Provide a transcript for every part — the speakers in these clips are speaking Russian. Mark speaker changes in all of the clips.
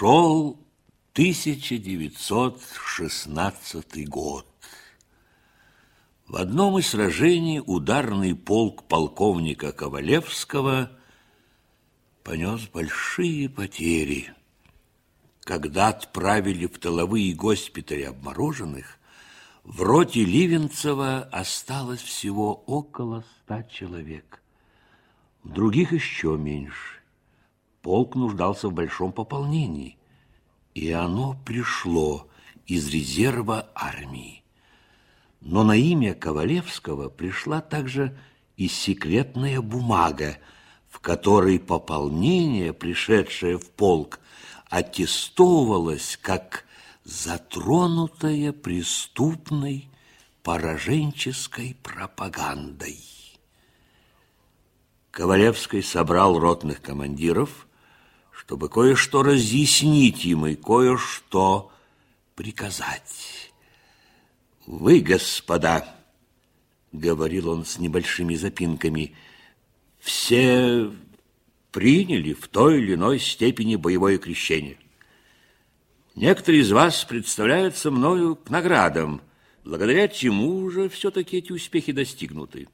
Speaker 1: Шел 1916 год. В одном из сражений ударный полк полковника Ковалевского понес большие потери. Когда отправили в тыловые госпитали обмороженных, в роте Ливенцева осталось всего около ста человек. В других еще меньше. Полк нуждался в большом пополнении, и оно пришло из резерва армии. Но на имя Ковалевского пришла также и секретная бумага, в которой пополнение, пришедшее в полк, аттестовывалось как затронутое преступной пораженческой пропагандой. Ковалевский собрал ротных командиров – чтобы кое-что разъяснить им и кое-что приказать. Вы, господа, говорил он с небольшими запинками, все приняли в той или иной степени боевое крещение. Некоторые из вас представляются мною к наградам, благодаря чему же все-таки эти успехи достигнуты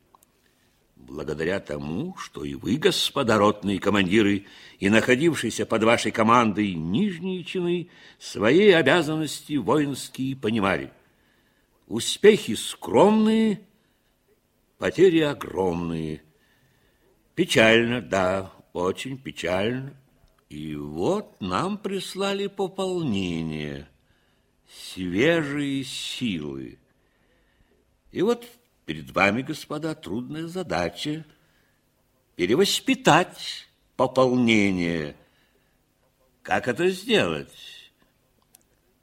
Speaker 1: благодаря тому, что и вы, господа ротные командиры, и находившиеся под вашей командой нижние чины, свои обязанности воинские понимали. Успехи скромные, потери огромные. Печально, да, очень печально. И вот нам прислали пополнение, свежие силы. И вот Перед вами, господа, трудная задача перевоспитать пополнение. Как это сделать?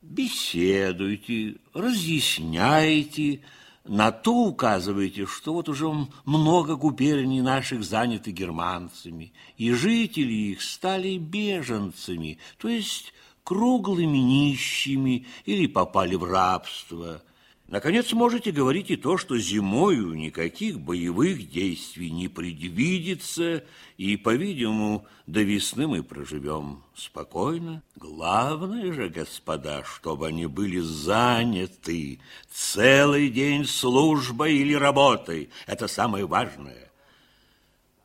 Speaker 1: Беседуйте, разъясняйте, на то указывайте, что вот уже много губерний наших заняты германцами, и жители их стали беженцами, то есть круглыми нищими или попали в рабство – Наконец, можете говорить и то, что зимою никаких боевых действий не предвидится, и, по-видимому, до весны мы проживем спокойно. Главное же, господа, чтобы они были заняты целый день службой или работой. Это самое важное.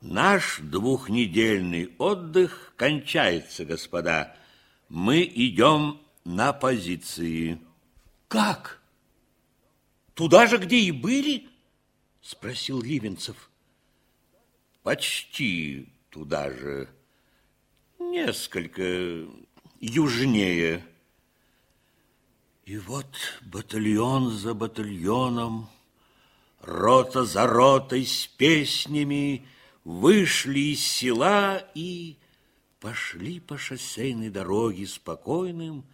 Speaker 1: Наш двухнедельный отдых кончается, господа. Мы идем на позиции.
Speaker 2: Как? Туда же, где и были? Спросил Ливенцев.
Speaker 1: Почти туда же. Несколько южнее. И вот батальон за батальоном, рота за ротой с песнями вышли из села и пошли по шоссейной дороге спокойным,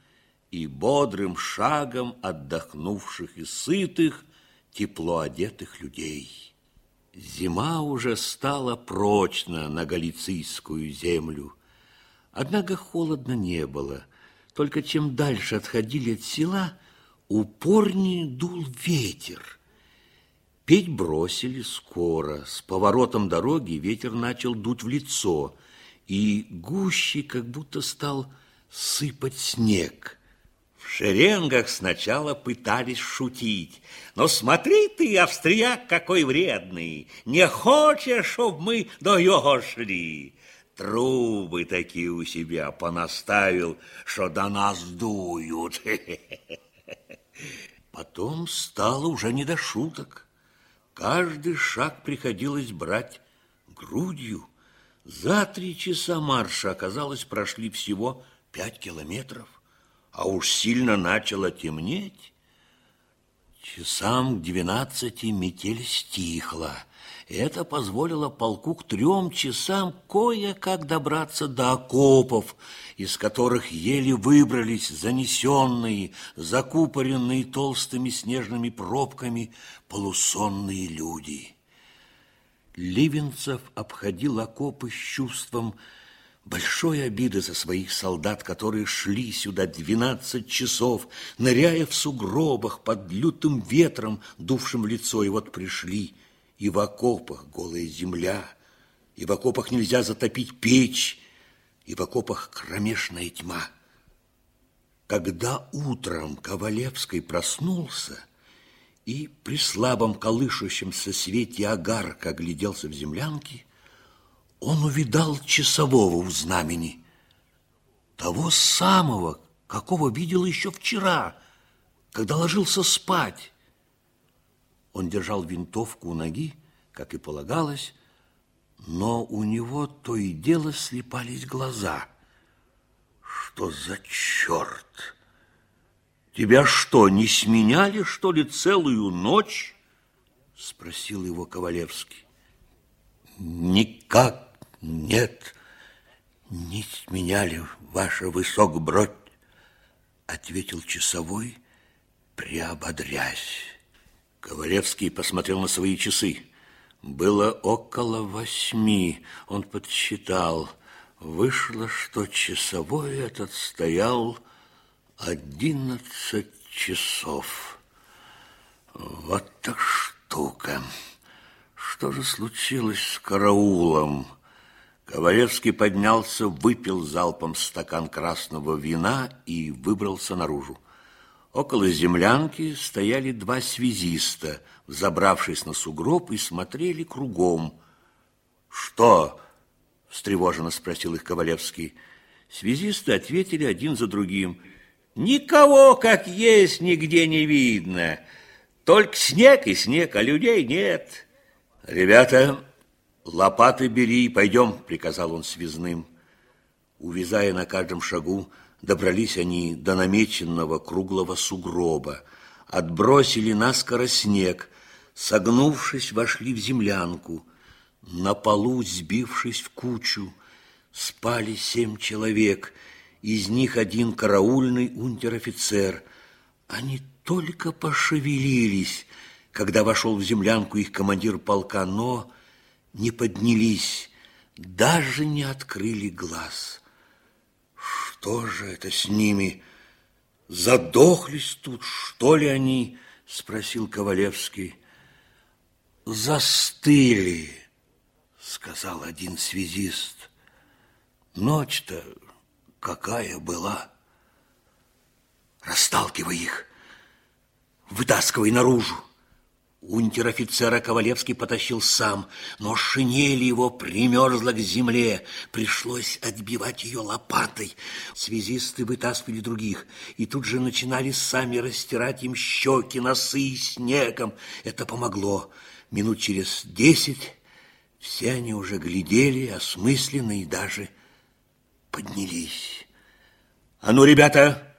Speaker 1: и бодрым шагом отдохнувших и сытых, тепло одетых людей. Зима уже стала прочно на галицийскую землю, однако холодно не было. Только чем дальше отходили от села, упорнее дул ветер. Петь бросили скоро. С поворотом дороги ветер начал дуть в лицо, и гуще как будто стал сыпать снег. В шеренгах сначала пытались шутить. Но смотри ты, австрияк, какой вредный. Не хочешь, чтоб мы до его шли. Трубы такие у себя понаставил, что до нас дуют. Потом стало уже не до шуток. Каждый шаг приходилось брать грудью. За три часа марша, оказалось, прошли всего пять километров а уж сильно начало темнеть. Часам к двенадцати метель стихла. Это позволило полку к трем часам кое-как добраться до окопов, из которых еле выбрались занесенные, закупоренные толстыми снежными пробками полусонные люди. Ливенцев обходил окопы с чувством большой обиды за своих солдат, которые шли сюда двенадцать часов, ныряя в сугробах под лютым ветром, дувшим в лицо, и вот пришли, и в окопах голая земля, и в окопах нельзя затопить печь, и в окопах кромешная тьма. Когда утром Ковалевский проснулся и при слабом колышущемся свете огарка огляделся в землянке, он увидал часового у знамени, того самого, какого видел еще вчера, когда ложился спать. Он держал винтовку у ноги, как и полагалось, но у него то и дело слепались глаза. Что за черт? Тебя что, не сменяли, что ли, целую ночь? Спросил его Ковалевский. Никак нет, не сменяли, ваша высокбродь, ответил часовой, приободрясь. Ковалевский посмотрел на свои часы. Было около восьми. Он подсчитал. Вышло, что часовой этот стоял одиннадцать часов. Вот так штука. Что же случилось с караулом? Ковалевский поднялся, выпил залпом стакан красного вина и выбрался наружу. Около землянки стояли два связиста, забравшись на сугроб и смотрели кругом. «Что?» – встревоженно спросил их Ковалевский. Связисты ответили один за другим. «Никого, как есть, нигде не видно. Только снег и снег, а людей нет». «Ребята, лопаты бери, пойдем», – приказал он связным. Увязая на каждом шагу, Добрались они до намеченного круглого сугроба, отбросили наскоро снег, согнувшись, вошли в землянку. На полу, сбившись в кучу, спали семь человек, из них один караульный унтер-офицер. Они только пошевелились, когда вошел в землянку их командир полка, но не поднялись, даже не открыли глаз. Что же это с ними? Задохлись тут, что ли они? Спросил Ковалевский. Застыли, сказал один связист. Ночь-то какая была. Расталкивай их, вытаскивай наружу. Унтер-офицера Ковалевский потащил сам, но шинель его примерзла к земле. Пришлось отбивать ее лопатой. Связисты вытаскивали других, и тут же начинали сами растирать им щеки, носы снегом. Это помогло. Минут через десять все они уже глядели, осмысленно и даже поднялись. «А ну, ребята!»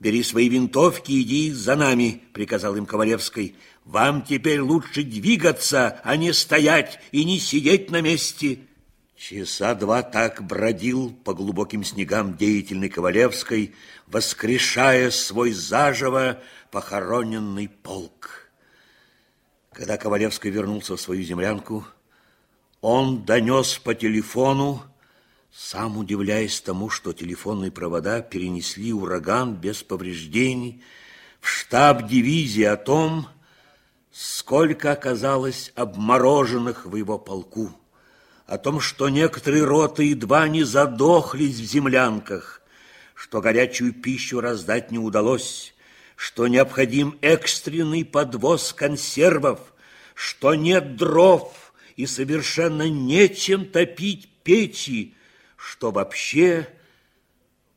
Speaker 1: «Бери свои винтовки и иди за нами», — приказал им Ковалевский. «Вам теперь лучше двигаться, а не стоять и не сидеть на месте». Часа два так бродил по глубоким снегам деятельный Ковалевской, воскрешая свой заживо похороненный полк. Когда Ковалевский вернулся в свою землянку, он донес по телефону, сам удивляясь тому, что телефонные провода перенесли ураган без повреждений, в штаб дивизии о том, сколько оказалось обмороженных в его полку, о том, что некоторые роты едва не задохлись в землянках, что горячую пищу раздать не удалось, что необходим экстренный подвоз консервов, что нет дров и совершенно нечем топить печи, что вообще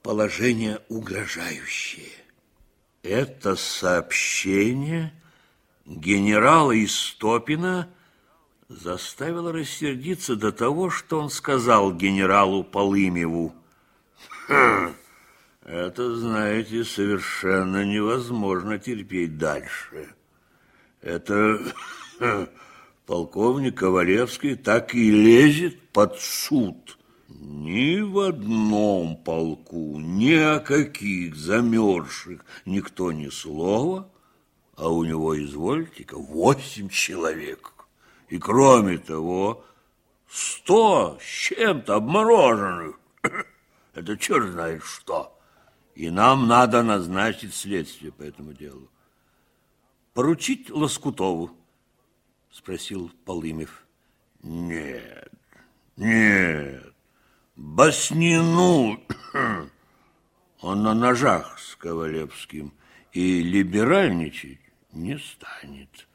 Speaker 1: положение угрожающее. Это сообщение генерала Истопина заставило рассердиться до того, что он сказал генералу Полымеву. «Хм, это, знаете, совершенно невозможно терпеть дальше. Это хм, полковник Ковалевский так и лезет под суд». Ни в одном полку, ни о каких замерзших никто ни слова, а у него, извольте-ка, восемь человек. И кроме того, сто с чем-то обмороженных. Это черт знает что. И нам надо назначить следствие по этому делу. Поручить Лоскутову? Спросил Полымев. Нет, нет. Баснину. Он на ножах с Ковалевским и либеральничать не станет.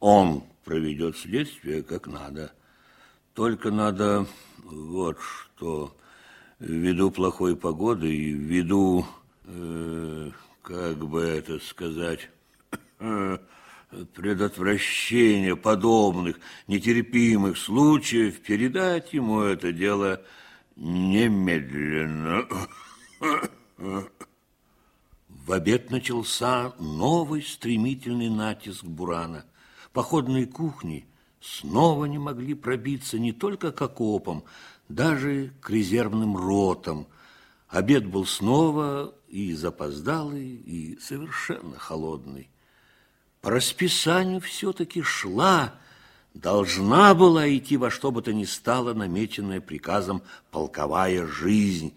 Speaker 1: Он проведет следствие как надо. Только надо вот что, ввиду плохой погоды и ввиду, э, как бы это сказать, э, предотвращения подобных нетерпимых случаев, передать ему это дело немедленно.
Speaker 2: В обед начался новый стремительный натиск Бурана. Походные кухни снова не могли пробиться не только к окопам, даже к резервным ротам. Обед был снова и запоздалый, и совершенно холодный. По расписанию все-таки шла, должна была идти во что бы то ни стало намеченная приказом полковая жизнь,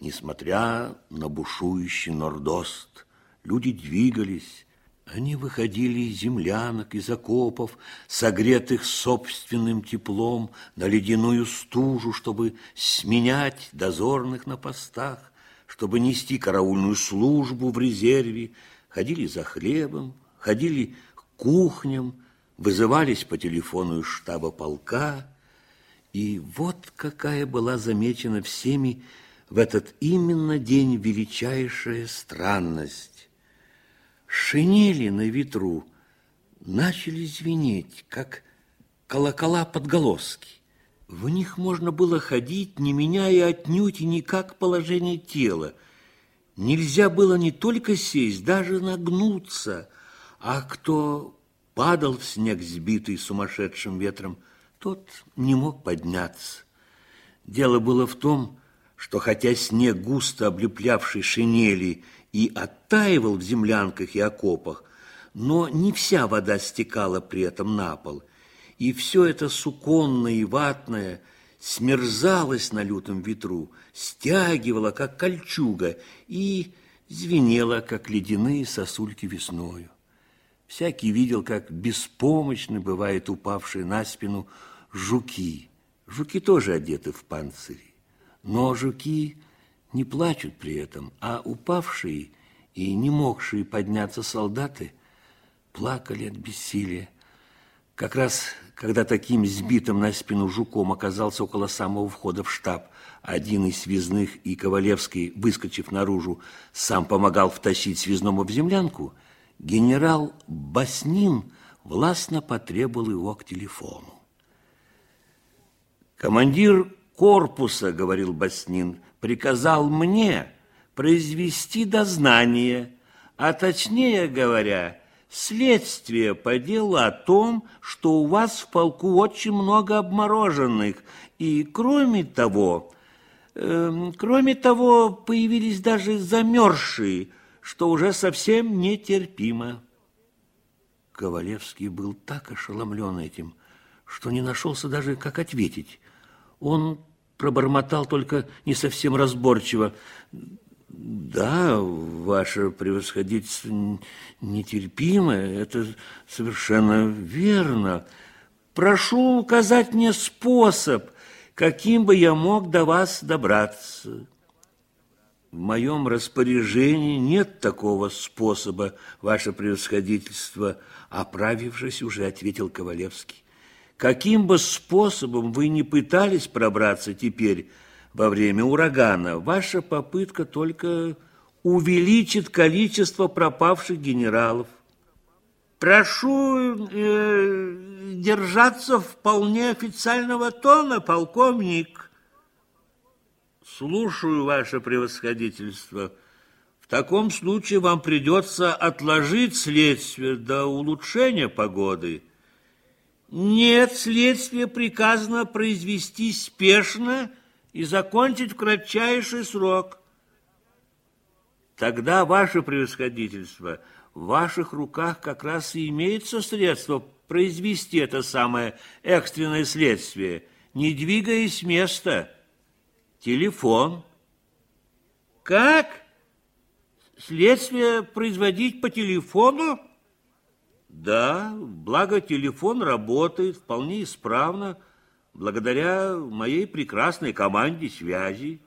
Speaker 2: несмотря на бушующий нордост. Люди двигались, они выходили из землянок, из окопов, согретых собственным теплом, на ледяную стужу, чтобы сменять дозорных на постах, чтобы нести караульную службу в резерве, ходили за хлебом, ходили к кухням, вызывались по телефону из штаба полка. И вот какая была замечена всеми в этот именно день величайшая странность. Шинели на ветру начали звенеть, как колокола подголоски. В них можно было ходить, не меняя отнюдь и никак положение тела. Нельзя было не только сесть, даже нагнуться, а кто падал в снег, сбитый сумасшедшим ветром, тот не мог подняться. Дело было в том, что хотя снег, густо облеплявший шинели, и оттаивал в землянках и окопах, но не вся вода стекала при этом на пол, и все это суконное и ватное смерзалось на лютом ветру, стягивало, как кольчуга, и звенело, как ледяные сосульки весною. Всякий видел, как беспомощны бывают упавшие на спину жуки. Жуки тоже одеты в панцири. Но жуки не плачут при этом, а упавшие и не могшие подняться солдаты плакали от бессилия. Как раз, когда таким сбитым на спину жуком оказался около самого входа в штаб, один из связных и Ковалевский, выскочив наружу, сам помогал втащить связному в землянку, генерал Баснин властно потребовал его к телефону. Командир корпуса, говорил Баснин, приказал мне произвести дознание, а точнее говоря, следствие по делу о том, что у вас в полку очень много обмороженных, и кроме того, э, кроме того, появились даже замерзшие, что уже совсем нетерпимо. Ковалевский был так ошеломлен этим, что не нашелся даже, как ответить. Он пробормотал только не совсем разборчиво. Да, ваше превосходительство нетерпимо, это совершенно верно. Прошу указать мне способ, каким бы я мог до вас добраться. В моем распоряжении нет такого способа, ваше превосходительство, оправившись, уже ответил Ковалевский. Каким бы способом вы ни пытались пробраться теперь во время урагана, ваша попытка только увеличит количество пропавших генералов. Прошу э, держаться вполне официального тона, полковник. Слушаю, ваше превосходительство. В таком случае вам придется отложить следствие до улучшения погоды. Нет, следствие приказано произвести спешно и закончить в кратчайший срок. Тогда, ваше превосходительство, в ваших руках как раз и имеется средство произвести это самое экстренное следствие, не двигаясь с места. Телефон. Как? Следствие производить по телефону? Да, благо телефон работает вполне исправно, благодаря моей прекрасной команде связи.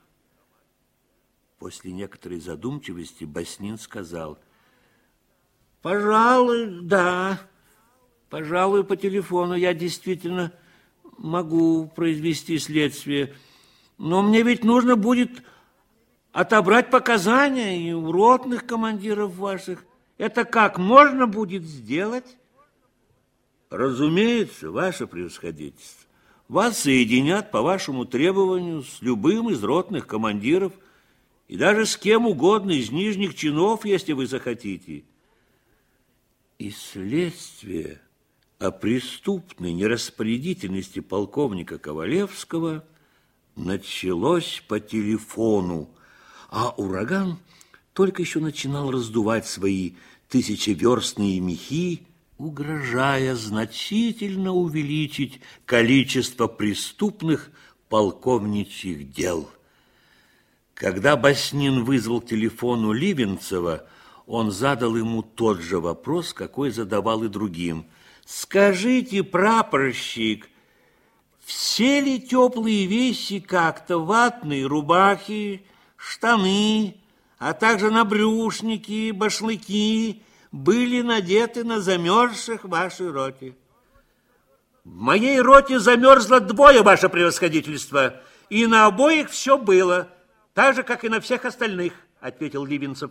Speaker 2: После некоторой задумчивости Баснин сказал, «Пожалуй, да, пожалуй, по телефону я действительно могу произвести следствие, но мне ведь нужно будет отобрать показания и у ротных командиров ваших. Это как можно будет сделать?»
Speaker 1: Разумеется, ваше превосходительство. Вас соединят по вашему требованию с любым из ротных командиров и даже с кем угодно из нижних чинов, если вы захотите. И следствие о преступной нераспорядительности полковника Ковалевского началось по телефону, а ураган только еще начинал раздувать свои тысячеверстные мехи, угрожая значительно увеличить количество преступных полковничьих дел. Когда Баснин вызвал телефону Ливенцева, он задал ему тот же вопрос, какой задавал и другим. «Скажите, прапорщик, все ли теплые вещи как-то, ватные рубахи, штаны, а также набрюшники, башлыки, были надеты на замерзших вашей роте. В моей роте замерзло двое, ваше превосходительство, и на обоих все было, так же, как и на всех остальных, ответил Ливенцев.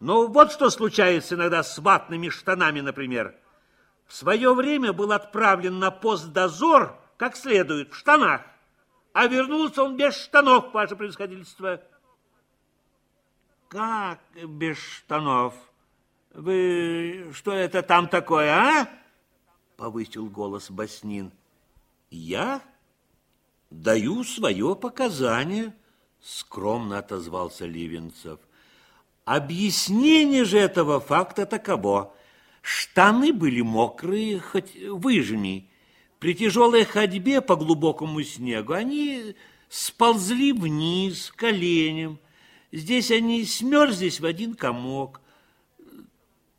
Speaker 1: Но вот что случается иногда с ватными штанами, например. В свое время был отправлен на пост дозор, как следует, в штанах, а вернулся он без штанов, ваше превосходительство. Как без штанов? Вы что это там такое, а? Повысил голос Баснин. Я даю свое показание, скромно отозвался Ливенцев. Объяснение же этого факта таково. Штаны были мокрые, хоть выжми. При тяжелой ходьбе по глубокому снегу они сползли вниз коленем. Здесь они смерзлись в один комок.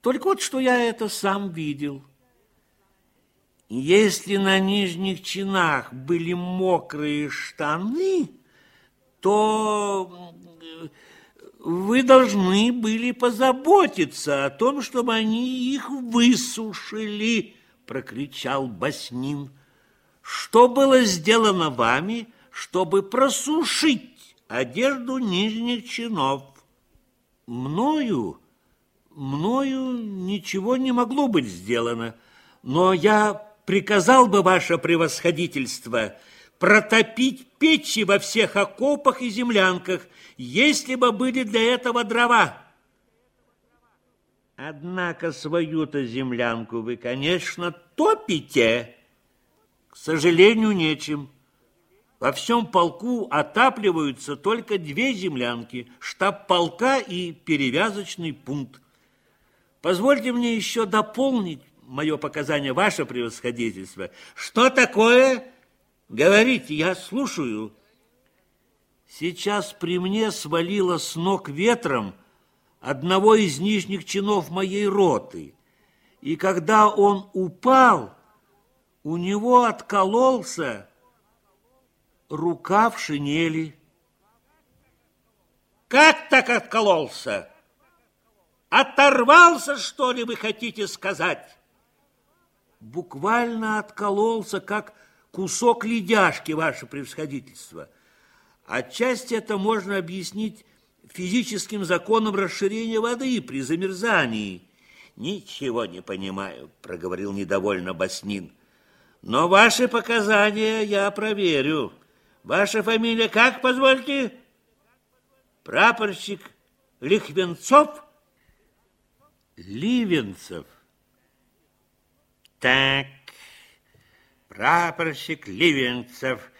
Speaker 1: Только вот что я это сам видел. Если на нижних чинах были мокрые штаны, то вы должны были позаботиться о том, чтобы они их высушили, прокричал Баснин. Что было сделано вами, чтобы просушить одежду нижних чинов? Мною мною ничего не могло быть сделано, но я приказал бы ваше превосходительство протопить печи во всех окопах и землянках, если бы были для этого дрова. Однако свою-то землянку вы, конечно, топите. К сожалению, нечем. Во всем полку отапливаются только две землянки, штаб полка и перевязочный пункт. Позвольте мне еще дополнить мое показание, ваше превосходительство. Что такое? Говорите, я слушаю. Сейчас при мне свалило с ног ветром одного из нижних чинов моей роты. И когда он упал, у него откололся рукав шинели. Как так откололся? Оторвался, что ли, вы хотите сказать? Буквально откололся, как кусок ледяшки, ваше превосходительство. Отчасти это можно объяснить физическим законом расширения воды при замерзании. Ничего не понимаю, проговорил недовольно Баснин. Но ваши показания я проверю. Ваша фамилия как, позвольте? Прапорщик Лихвенцов? Ливенцев. Так, прапорщик Ливенцев,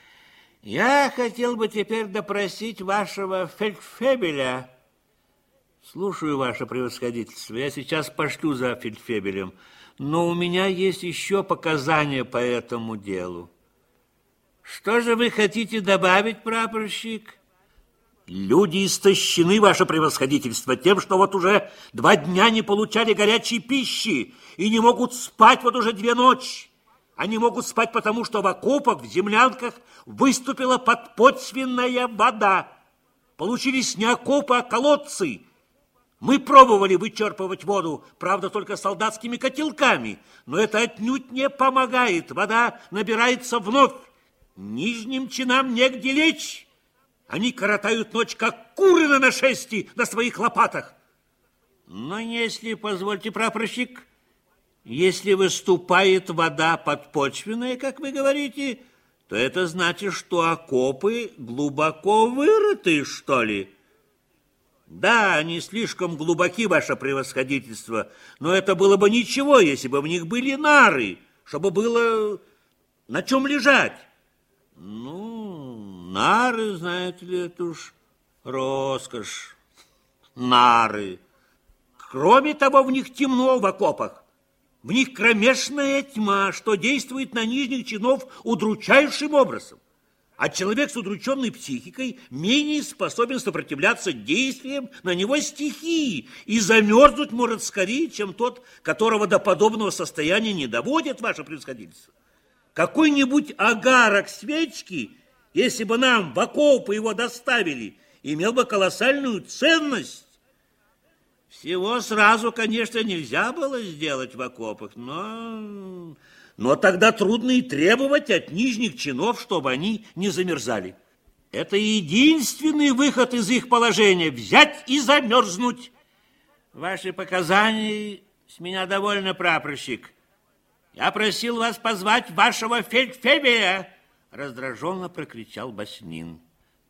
Speaker 1: я хотел бы теперь допросить вашего фельдфебеля. Слушаю, ваше превосходительство. Я сейчас пошлю за фельдфебелем, но у меня есть еще показания по этому делу. Что же вы хотите добавить, прапорщик? Люди истощены, ваше превосходительство, тем, что вот уже два дня не получали горячей пищи и не могут спать вот уже две ночи. Они могут спать потому, что в окопах, в землянках выступила подпочвенная вода. получились не окопы, а колодцы. Мы пробовали вычерпывать воду, правда, только солдатскими котелками, но это отнюдь не помогает. Вода набирается вновь. Нижним чинам негде лечь. Они коротают ночь, как куры на нашествии на своих лопатах. Но если, позвольте, прапорщик, если выступает вода подпочвенная, как вы говорите, то это значит, что окопы глубоко вырыты, что ли? Да, они слишком глубоки, ваше превосходительство, но это было бы ничего, если бы в них были нары, чтобы было на чем лежать. Ну, нары, знаете ли, это уж роскошь. Нары. Кроме того, в них темно в окопах. В них кромешная тьма, что действует на нижних чинов удручающим образом. А человек с удрученной психикой менее способен сопротивляться действиям на него стихии и замерзнуть может скорее, чем тот, которого до подобного состояния не доводит ваше превосходительство. Какой-нибудь агарок свечки, если бы нам в окопы его доставили, имел бы колоссальную ценность. Всего сразу, конечно, нельзя было сделать в окопах, но... Но тогда трудно и требовать от нижних чинов, чтобы они не замерзали. Это единственный выход из их положения – взять и замерзнуть. Ваши показания с меня довольно, прапорщик. Я просил вас позвать вашего фельдфебеля, раздраженно прокричал Баснин.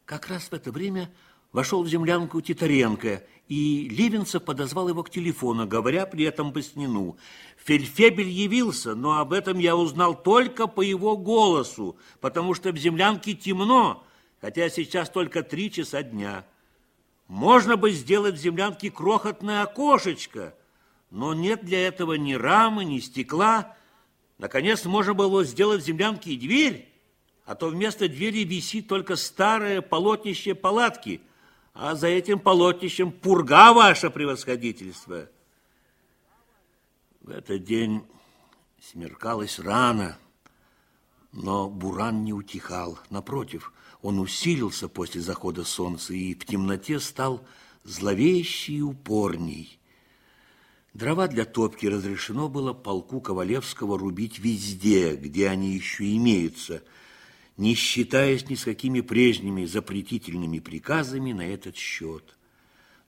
Speaker 1: Как раз в это время вошел в землянку Титаренко, и Ливенцев подозвал его к телефону, говоря при этом Баснину. Фельдфебель явился, но об этом я узнал только по его голосу, потому что в землянке темно, хотя сейчас только три часа дня. Можно бы сделать в землянке крохотное окошечко, но нет для этого ни рамы, ни стекла. Наконец, можно было сделать в землянке и дверь, а то вместо двери висит только старое полотнище палатки, а за этим полотнищем пурга ваше превосходительство. В этот день смеркалось рано, но буран не утихал. Напротив, он усилился после захода солнца и в темноте стал зловещий и упорней. Дрова для топки разрешено было полку Ковалевского рубить везде, где они еще имеются – не считаясь ни с какими прежними запретительными приказами на этот счет.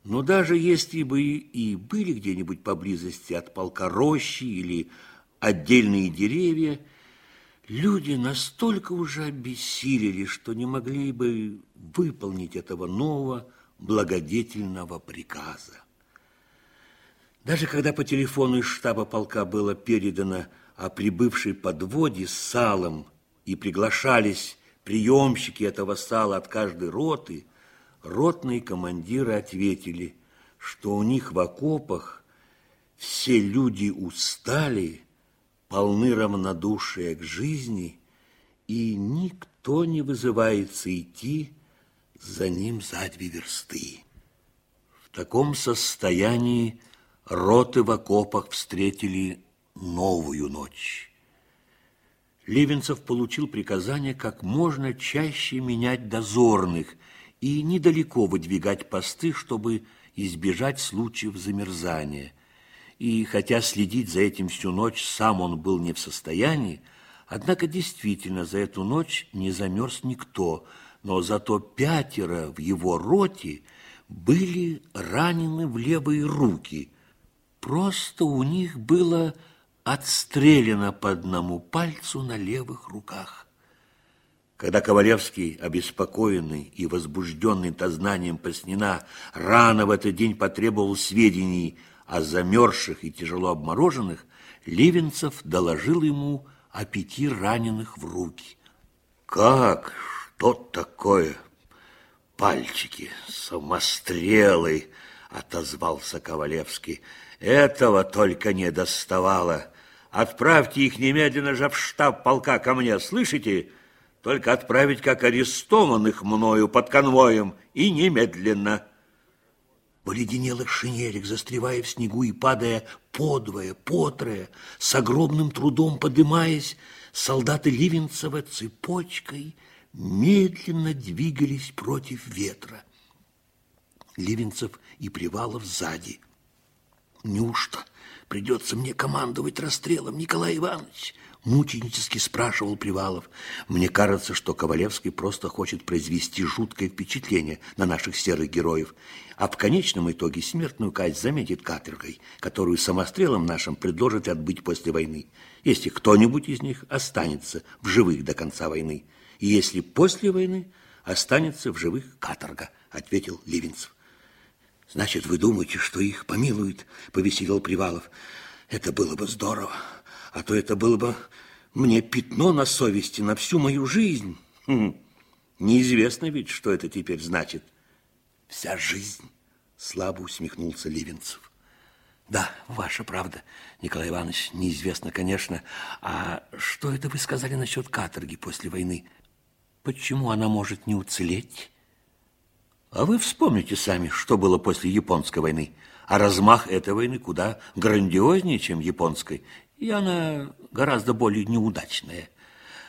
Speaker 1: Но даже если бы и были где-нибудь поблизости от полка рощи или отдельные деревья, люди настолько уже обессилели, что не могли бы выполнить этого нового благодетельного приказа. Даже когда по телефону из штаба полка было передано о прибывшей подводе с салом и приглашались приемщики этого сала от каждой роты, ротные командиры ответили, что у них в окопах все люди устали, полны равнодушия к жизни, и никто не вызывается идти за ним за две версты. В таком состоянии роты в окопах встретили новую ночь. Левинцев получил приказание как можно чаще менять дозорных и недалеко выдвигать посты, чтобы избежать случаев замерзания. И хотя следить за этим всю ночь сам он был не в состоянии, однако действительно за эту ночь не замерз никто, но зато пятеро в его роте были ранены в левые руки. Просто у них было отстрелено по одному пальцу на левых руках. Когда Ковалевский, обеспокоенный и возбужденный дознанием Поснина, рано в этот день потребовал сведений о замерзших и тяжело обмороженных, Левинцев доложил ему о пяти раненых в руки. «Как? Что такое? Пальчики, самострелы!» — отозвался Ковалевский. «Этого только не доставало!» Отправьте их немедленно же в штаб полка ко мне, слышите? Только отправить как арестованных мною под конвоем и немедленно. В оледенелых шинелях, застревая в снегу и падая подвое, потрое, с огромным трудом подымаясь, солдаты Ливенцева цепочкой медленно двигались против ветра.
Speaker 2: Ливенцев и Привалов сзади. Неужто придется мне командовать расстрелом, Николай Иванович? Мученически спрашивал Привалов. Мне кажется, что Ковалевский просто хочет произвести жуткое впечатление на наших серых героев, а в конечном итоге смертную казнь заметит каторгой, которую самострелом нашим предложат отбыть после войны, если кто-нибудь из них останется в живых до конца войны, и если после войны останется в живых каторга, ответил Ливенцев. Значит, вы думаете, что их помилуют, повеселил Привалов. Это было бы здорово, а то это было бы мне пятно на совести на всю мою жизнь. Хм. Неизвестно ведь, что это теперь значит. Вся жизнь, слабо усмехнулся Ливенцев. Да, ваша правда, Николай Иванович, неизвестно, конечно. А что это вы сказали насчет каторги после войны? Почему она может не уцелеть? А вы вспомните сами, что было после японской войны. А размах этой войны куда грандиознее, чем японской. И она гораздо более неудачная.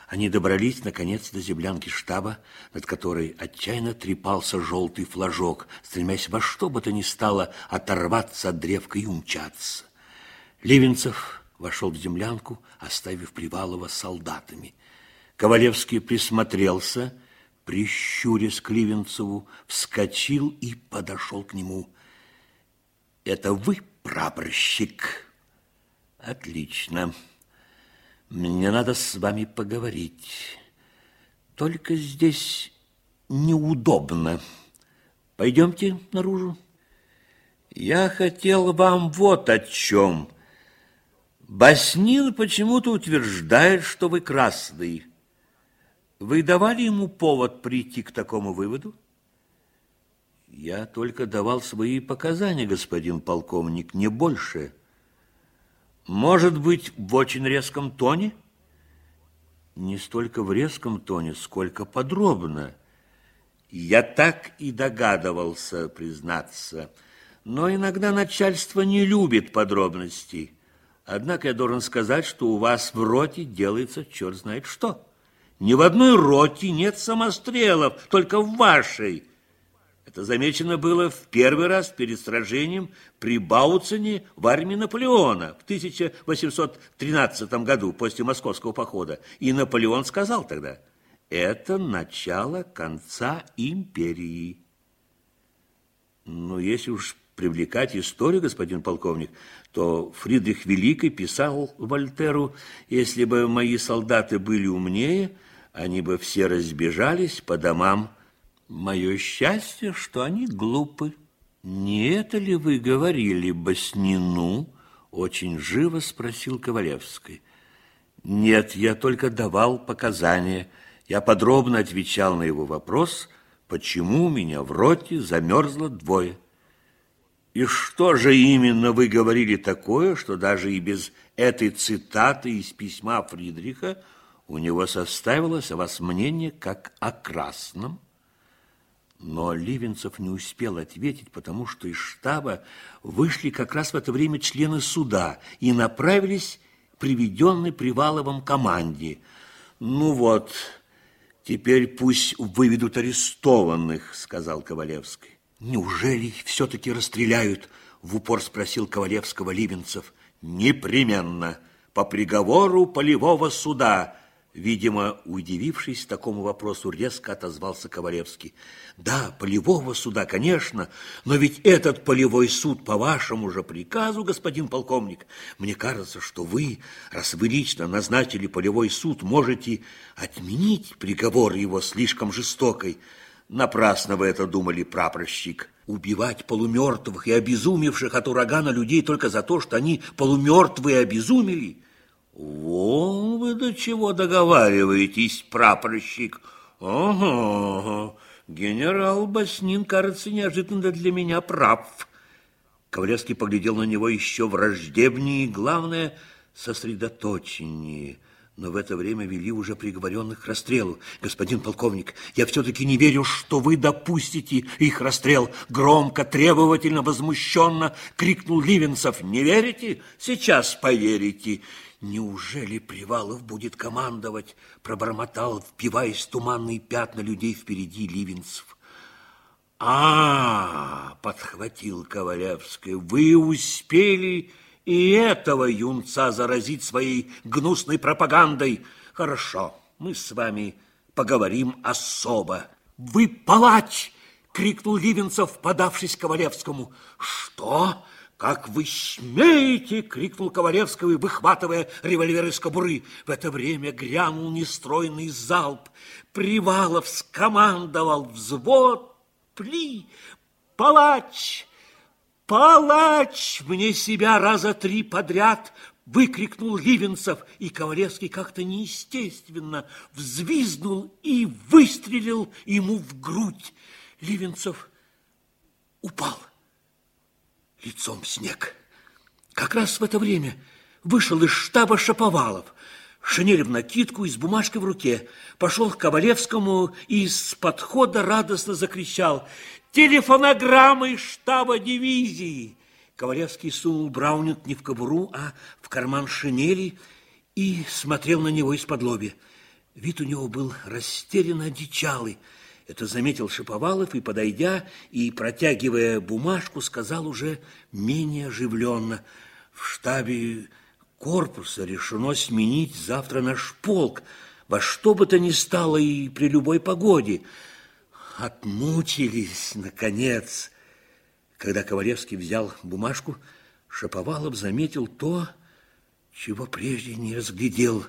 Speaker 2: Они добрались, наконец, до землянки штаба, над которой отчаянно трепался желтый флажок, стремясь во что бы то ни стало оторваться от древка и умчаться. Ливенцев вошел в землянку, оставив Привалова солдатами. Ковалевский присмотрелся прищурясь к Ливенцеву, вскочил и подошел к нему. «Это вы, прапорщик?» «Отлично. Мне надо с вами поговорить. Только здесь неудобно. Пойдемте наружу. Я хотел вам вот о чем. Баснил почему-то утверждает, что вы красный». Вы давали ему повод прийти к такому выводу? Я только давал свои показания, господин полковник, не больше. Может быть, в очень резком тоне? Не столько в резком тоне, сколько подробно. Я так и догадывался, признаться. Но иногда начальство не любит подробностей. Однако я должен сказать, что у вас в роте делается черт знает что. Ни в одной роте нет самострелов, только в вашей. Это замечено было в первый раз перед сражением при Бауцине в армии Наполеона в 1813 году после московского похода. И Наполеон сказал тогда, это начало конца империи. Но если уж привлекать историю, господин полковник, то Фридрих Великий писал Вольтеру, если бы мои солдаты были умнее, они бы все разбежались по домам. Мое счастье, что они глупы. Не это ли вы говорили Баснину? Очень живо спросил Ковалевский. Нет, я только давал показания. Я подробно отвечал на его вопрос, почему у меня в роте замерзло двое. И что же именно вы говорили такое, что даже и без этой цитаты из письма Фридриха у него составилось о вас мнение как о красном, но Ливенцев не успел ответить, потому что из штаба вышли как раз в это время члены суда и направились к приведенной Приваловым команде. «Ну вот, теперь пусть выведут арестованных», — сказал Ковалевский. «Неужели все-таки расстреляют?» — в упор спросил Ковалевского Ливенцев. «Непременно, по приговору полевого суда», Видимо, удивившись такому вопросу, резко отозвался Ковалевский. Да, полевого суда, конечно, но ведь этот полевой суд по вашему же приказу, господин полковник, мне кажется, что вы, раз вы лично назначили полевой суд, можете отменить приговор его слишком жестокой. Напрасно вы это думали, прапорщик. Убивать полумертвых и обезумевших от урагана людей только за то, что они полумертвые обезумели – Вон вы до чего договариваетесь, прапорщик. Ага, генерал Баснин, кажется, неожиданно для меня прав. Ковалевский поглядел на него еще враждебнее и, главное, сосредоточеннее. Но в это время вели уже приговоренных к расстрелу. Господин полковник, я все-таки не верю, что вы допустите их расстрел. Громко, требовательно, возмущенно крикнул Ливенцев. Не верите? Сейчас поверите. Неужели Привалов будет командовать? Пробормотал, впиваясь в туманные пятна людей впереди Ливенцев. А,
Speaker 1: подхватил Ковалевский. Вы успели и этого юнца заразить своей гнусной пропагандой. Хорошо, мы с вами поговорим особо. Вы палач! крикнул Ливенцев, подавшись Ковалевскому. Что? «Как вы смеете!» — крикнул Ковалевский, выхватывая револьвер из кобуры. В это время грянул нестройный залп. Привалов скомандовал взвод. «Пли! Палач! Палач!» Мне себя раза три подряд выкрикнул Ливенцев, и Ковалевский как-то неестественно взвизгнул и выстрелил ему в грудь. Ливенцев упал лицом в снег. Как раз в это время вышел из штаба Шаповалов, шинель в накидку и с бумажкой в руке, пошел к Ковалевскому и с подхода радостно закричал «Телефонограмма из штаба дивизии!» Ковалевский сунул Браунинг не в кобуру, а в карман шинели и смотрел на него из-под лоби. Вид у него был растерянно одичалый, это заметил Шиповалов и, подойдя и протягивая бумажку, сказал уже менее оживленно. В штабе корпуса решено сменить завтра наш полк, во что бы то ни стало и при любой погоде. Отмучились, наконец. Когда Ковалевский взял бумажку, Шаповалов заметил то, чего прежде не разглядел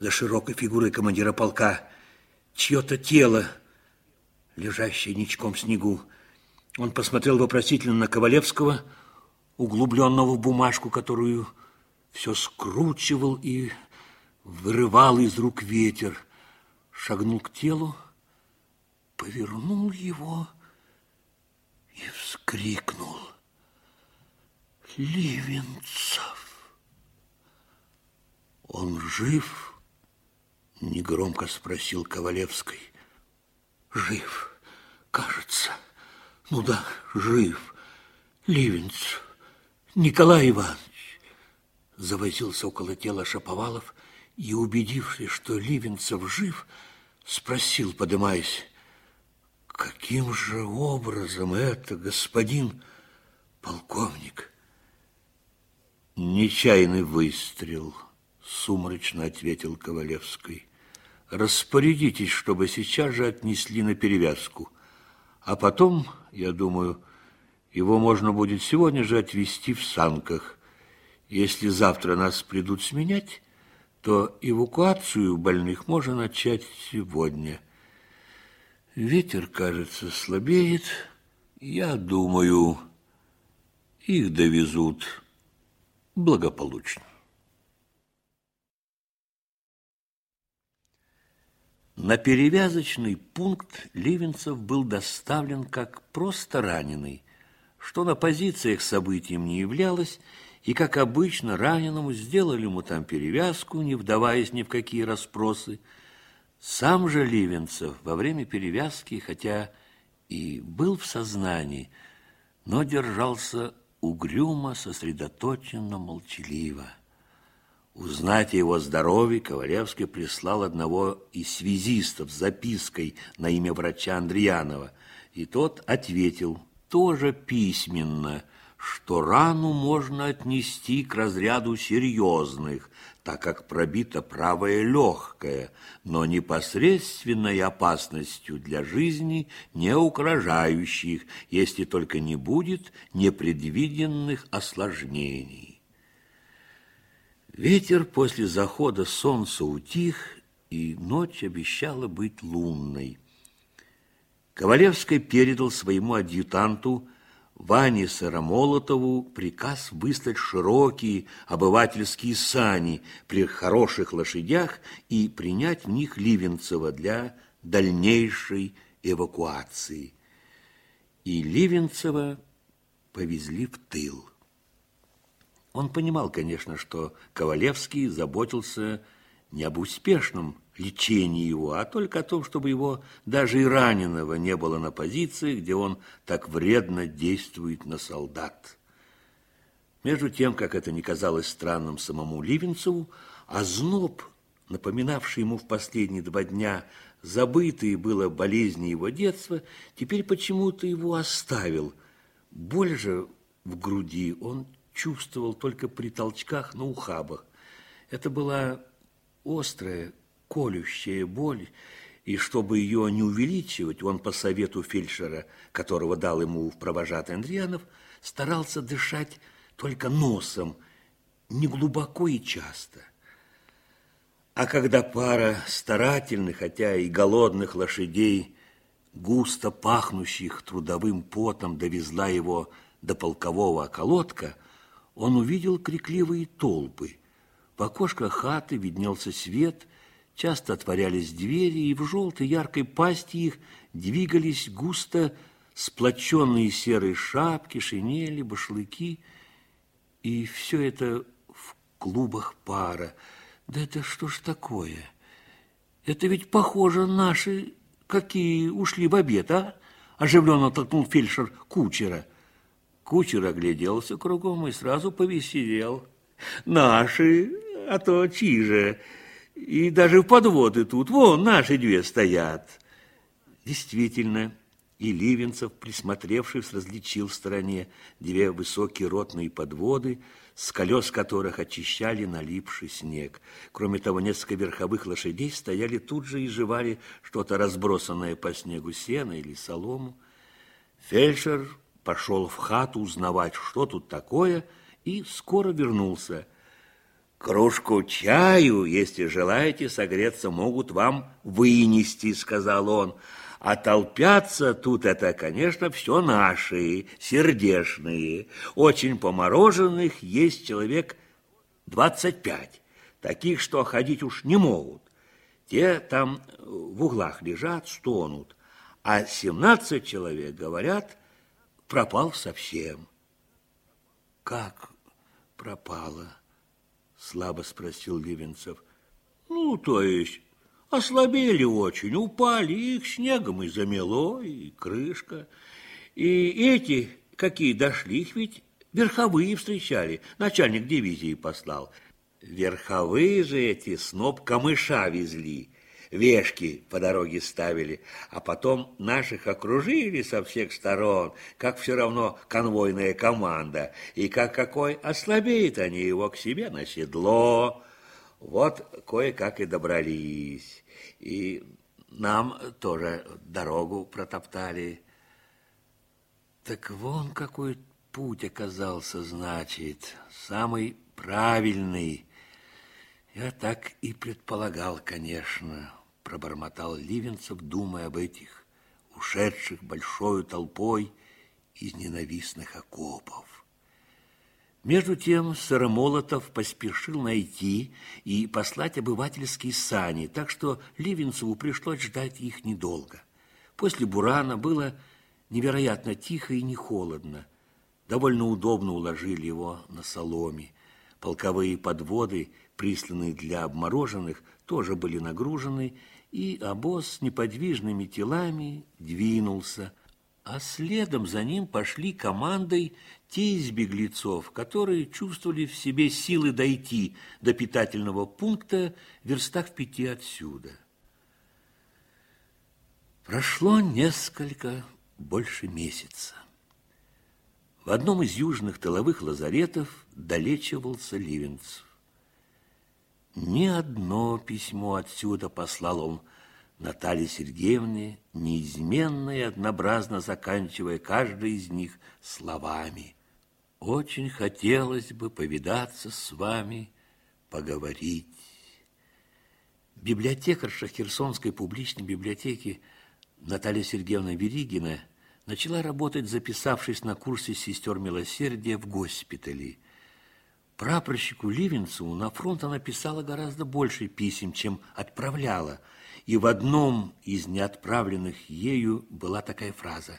Speaker 1: за широкой фигурой командира полка. Чье-то тело лежащий ничком в снегу. Он посмотрел вопросительно на Ковалевского, углубленного в бумажку, которую все скручивал и вырывал из рук ветер. Шагнул к телу, повернул его и вскрикнул. Ливенцев! Он жив? Негромко спросил Ковалевский. Жив, кажется. Ну да, жив. Ливенц, Николай Иванович. Завозился около тела Шаповалов и, убедившись, что Ливенцев жив, спросил, подымаясь, каким же образом это, господин полковник? Нечаянный выстрел, сумрачно ответил Ковалевский. Распорядитесь, чтобы сейчас же отнесли на перевязку. А потом, я думаю, его можно будет сегодня же отвезти в санках. Если завтра нас придут сменять, то эвакуацию больных можно начать сегодня. Ветер, кажется, слабеет. Я думаю, их довезут благополучно. На перевязочный пункт Ливенцев был доставлен как просто раненый, что на позициях событием не являлось, и, как обычно, раненому сделали ему там перевязку, не вдаваясь ни в какие расспросы. Сам же Ливенцев во время перевязки, хотя и был в сознании, но держался угрюмо, сосредоточенно, молчаливо. Узнать о его здоровье Ковалевский прислал одного из связистов с запиской на имя врача Андреянова, и тот ответил тоже письменно, что рану можно отнести к разряду серьезных, так как пробита правая легкая, но непосредственной опасностью для жизни не угрожающих, если только не будет непредвиденных осложнений. Ветер после захода солнца утих, и ночь обещала быть лунной. Ковалевский передал своему адъютанту Ване Сыромолотову приказ выслать широкие обывательские сани при хороших лошадях и принять в них Ливенцева для дальнейшей эвакуации. И Ливенцева повезли в тыл. Он понимал, конечно, что Ковалевский заботился не об успешном лечении его, а только о том, чтобы его даже и раненого не было на позиции, где он так вредно действует на солдат. Между тем, как это не казалось странным самому Ливенцеву, а зноб, напоминавший ему в последние два дня забытые было болезни его детства, теперь почему-то его оставил –
Speaker 2: Боль же в груди он чувствовал только при толчках на ухабах. Это была острая, колющая боль, и чтобы ее не увеличивать, он по совету фельдшера, которого дал ему в провожатый Андрианов, старался дышать только носом, не глубоко и часто. А когда пара старательных, хотя и голодных лошадей, густо пахнущих трудовым потом, довезла его до полкового околотка, он увидел крикливые толпы. В окошках хаты виднелся свет, часто отворялись двери, и в желтой яркой пасти их двигались густо сплоченные серые шапки, шинели, башлыки, и все это в клубах пара. Да это что ж такое? Это ведь похоже наши, какие ушли в обед, а? Оживленно толкнул фельдшер кучера. Кучер огляделся кругом и сразу повеселел. Наши, а то чьи же? И даже подводы тут, вон, наши две стоят. Действительно, и Ливенцев, присмотревшись, различил в стороне две высокие ротные подводы, с колес которых очищали налипший снег. Кроме того, несколько верховых лошадей стояли тут же и жевали что-то разбросанное по снегу сено или солому. Фельдшер пошел в хату узнавать, что тут такое, и скоро вернулся. «Кружку чаю, если желаете согреться, могут вам вынести», — сказал он. А толпятся тут это, конечно, все наши, сердешные. Очень помороженных есть человек двадцать пять, таких, что ходить уж не могут. Те там в углах лежат, стонут. А семнадцать человек, говорят, пропал совсем. Как пропало? Слабо спросил Ливенцев. Ну, то есть Ослабели очень, упали, их снегом и замело, и крышка. И эти, какие дошли, их ведь верховые встречали, начальник дивизии послал. Верховые же эти сноп камыша везли, вешки по дороге ставили, а потом наших окружили со всех сторон, как все равно конвойная команда, и как какой ослабеет они его к себе на седло. Вот кое-как и добрались и нам тоже дорогу протоптали. Так вон какой путь оказался, значит, самый правильный. Я так и предполагал, конечно, пробормотал Ливенцев, думая об этих ушедших большой толпой из ненавистных окопов. Между тем Сыромолотов поспешил найти и послать обывательские сани, так что Ливенцеву пришлось ждать их недолго. После бурана было невероятно тихо и не холодно. Довольно удобно уложили его на соломе. Полковые подводы, присланные для обмороженных, тоже были нагружены, и обоз с неподвижными телами двинулся, а следом за ним пошли командой те из беглецов, которые чувствовали в себе силы дойти до питательного пункта в верстах пяти отсюда. Прошло несколько больше месяца. В одном из южных тыловых лазаретов долечивался Ливенцев. Ни одно письмо отсюда послал он Наталье Сергеевне, неизменно и однообразно заканчивая каждый из них словами. «Очень хотелось бы повидаться с вами, поговорить». Библиотекарша Херсонской публичной библиотеки Наталья Сергеевна Веригина начала работать, записавшись на курсе сестер милосердия в госпитале. Прапорщику Ливенцеву на фронт она писала гораздо больше писем, чем отправляла – и в одном из неотправленных ею была такая фраза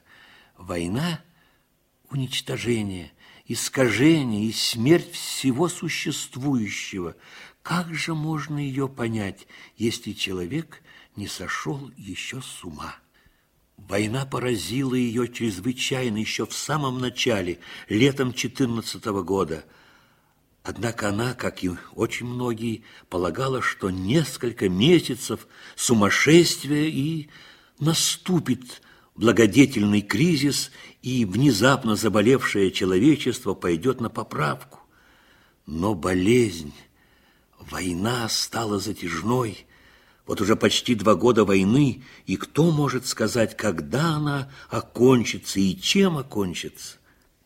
Speaker 2: «Война – уничтожение, искажение и смерть всего существующего. Как же можно ее понять, если человек не сошел еще с ума?» Война поразила ее чрезвычайно еще в самом начале, летом 14 года – Однако она, как и очень многие, полагала, что несколько месяцев сумасшествия и наступит благодетельный кризис, и внезапно заболевшее человечество пойдет на поправку. Но болезнь, война стала затяжной. Вот уже почти два года войны, и кто может сказать, когда она окончится и чем окончится?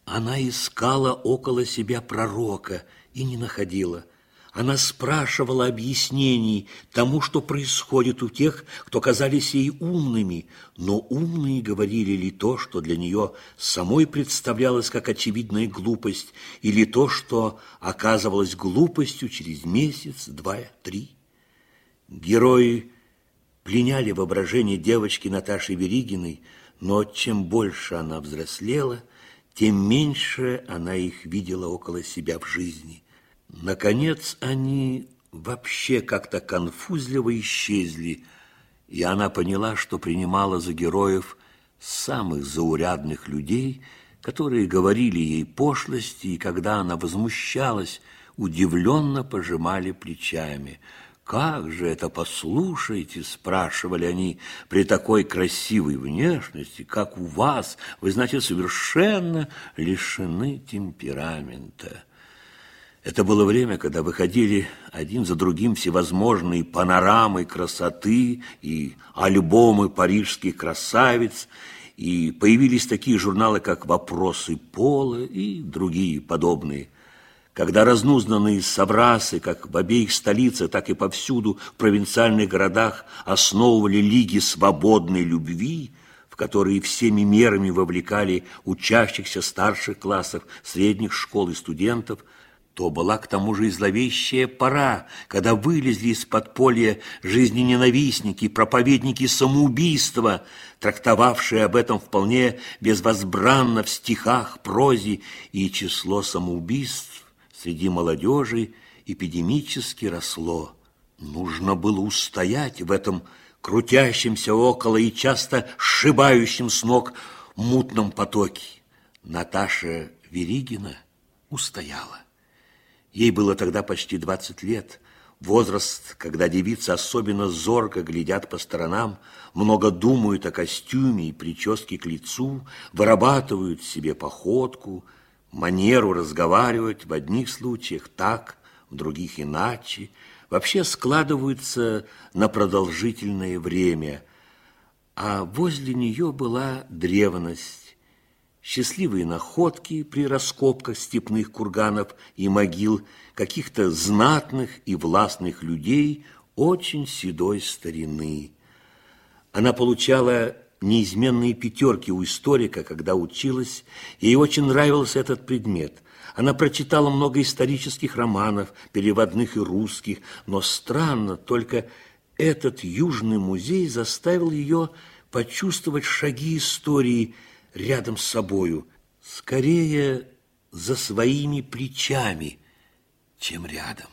Speaker 2: Она искала около себя пророка и не находила – она спрашивала объяснений тому, что происходит у тех, кто казались ей умными, но умные говорили ли то, что для нее самой представлялось как очевидная глупость, или то, что оказывалось глупостью через месяц, два, три. Герои пленяли воображение девочки Наташи Веригиной, но чем больше она взрослела, тем меньше она их видела около себя в жизни. Наконец они вообще как-то конфузливо исчезли, и она поняла, что принимала за героев самых заурядных людей, которые говорили ей пошлости, и когда она возмущалась, удивленно пожимали плечами. «Как же это, послушайте?» – спрашивали они, «при такой красивой внешности, как у вас, вы, значит, совершенно лишены темперамента». Это было время, когда выходили один за другим всевозможные панорамы красоты и альбомы парижских красавиц, и появились такие журналы, как «Вопросы пола» и другие подобные. Когда разнузнанные соврасы, как в обеих столицах, так и повсюду в провинциальных городах основывали лиги свободной любви, в которые всеми мерами вовлекали учащихся старших классов, средних школ и студентов – то была к тому же и зловещая пора, когда вылезли из подполья жизнененавистники, проповедники самоубийства, трактовавшие об этом вполне безвозбранно в стихах, прозе, и число самоубийств среди молодежи эпидемически росло. Нужно было устоять в этом крутящемся около и часто сшибающем с ног мутном потоке. Наташа Веригина устояла. Ей было тогда почти 20 лет, возраст, когда девицы особенно зорко глядят по сторонам, много думают о костюме и прическе к лицу, вырабатывают себе походку, манеру разговаривать в одних случаях так, в других иначе, вообще складываются на продолжительное время, а возле нее была древность, счастливые находки при раскопках степных курганов и могил каких-то знатных и властных людей очень седой старины. Она получала неизменные пятерки у историка, когда училась, ей очень нравился этот предмет. Она прочитала много исторических романов, переводных и русских, но странно, только этот южный музей заставил ее почувствовать шаги истории – рядом с собою, скорее за своими плечами, чем рядом.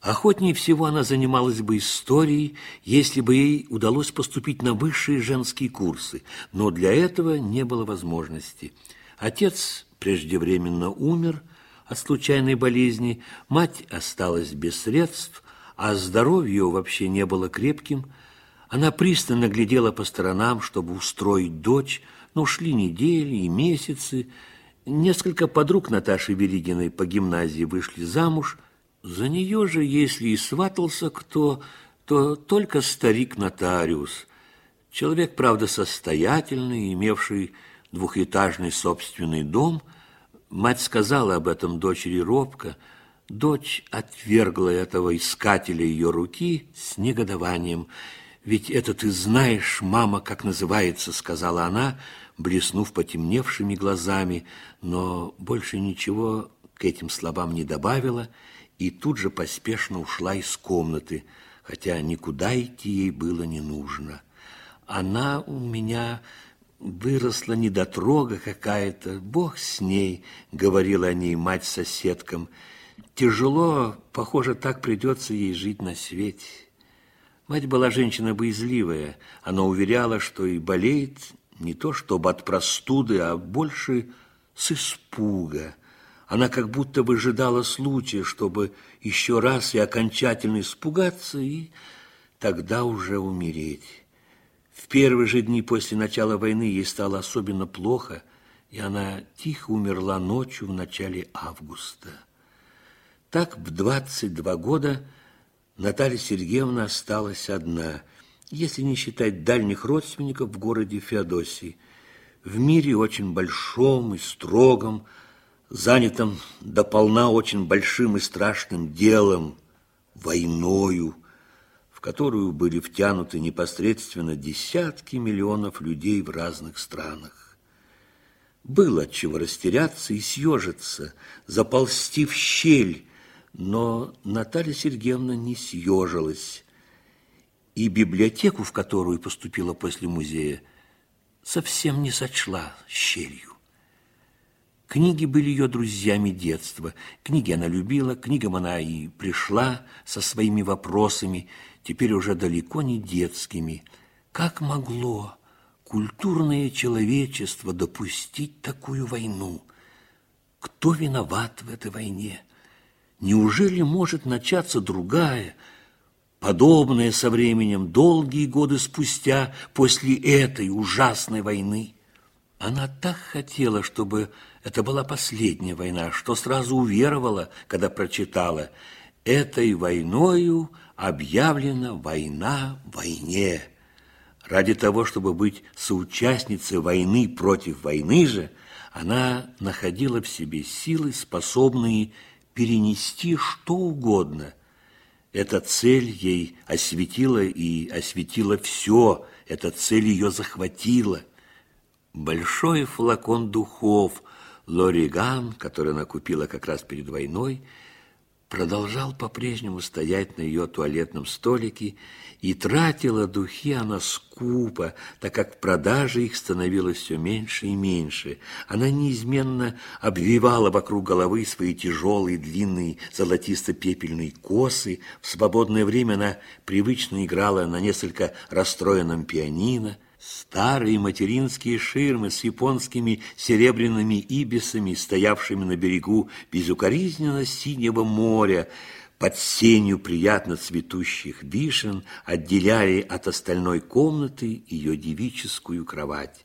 Speaker 2: Охотнее всего она занималась бы историей, если бы ей удалось поступить на высшие женские курсы, но для этого не было возможности. Отец преждевременно умер от случайной болезни, мать осталась без средств, а здоровье вообще не было крепким – она пристально глядела по сторонам, чтобы устроить дочь, но шли недели и месяцы. Несколько подруг Наташи Веригиной по гимназии вышли замуж. За нее же, если и сватался кто, то только старик-нотариус. Человек, правда, состоятельный, имевший двухэтажный собственный дом. Мать сказала об этом дочери робко. Дочь отвергла этого искателя ее руки с негодованием – «Ведь это ты знаешь, мама, как называется», — сказала она, блеснув потемневшими глазами, но больше ничего к этим словам не добавила и тут же поспешно ушла из комнаты, хотя никуда идти ей было не нужно. Она у меня выросла недотрога какая-то, бог с ней, говорила о ней мать соседкам. Тяжело, похоже, так придется ей жить на свете. Мать была женщина боязливая. Она уверяла, что и болеет не то чтобы от простуды, а больше с испуга. Она как будто выжидала случая, чтобы еще раз и окончательно испугаться, и тогда уже умереть. В первые же дни после начала войны ей стало особенно плохо, и она тихо умерла ночью в начале августа. Так в 22 года Наталья Сергеевна осталась одна, если не считать дальних родственников в городе Феодосии, в мире очень большом и строгом, занятом дополна очень большим и страшным делом, войною, в которую были втянуты непосредственно десятки миллионов людей в разных странах. Было от чего растеряться и съежиться, заползти в щель, но Наталья Сергеевна не съежилась, и библиотеку, в которую поступила после музея, совсем не сочла щелью. Книги были ее друзьями детства. Книги она любила, книгам она и пришла со своими вопросами, теперь уже далеко не детскими. Как могло культурное человечество допустить такую войну? Кто виноват в этой войне? Неужели может начаться другая, подобная со временем, долгие годы спустя, после этой ужасной войны? Она так хотела, чтобы это была последняя война, что сразу уверовала, когда прочитала «Этой войною объявлена война войне». Ради того, чтобы быть соучастницей войны против войны же, она находила в себе силы, способные перенести что угодно. Эта цель ей осветила и осветила все, эта цель ее захватила. Большой флакон духов – Лориган, который она купила как раз перед войной, продолжал по-прежнему стоять на ее туалетном столике, и тратила духи она скупо, так как в продаже их становилось все меньше и меньше. Она неизменно обвивала вокруг головы свои тяжелые, длинные, золотисто-пепельные косы. В свободное время она привычно играла на несколько расстроенном пианино, Старые материнские ширмы с японскими серебряными ибисами, стоявшими на берегу безукоризненно синего моря, под сенью приятно цветущих вишен, отделяли от остальной комнаты ее девическую кровать.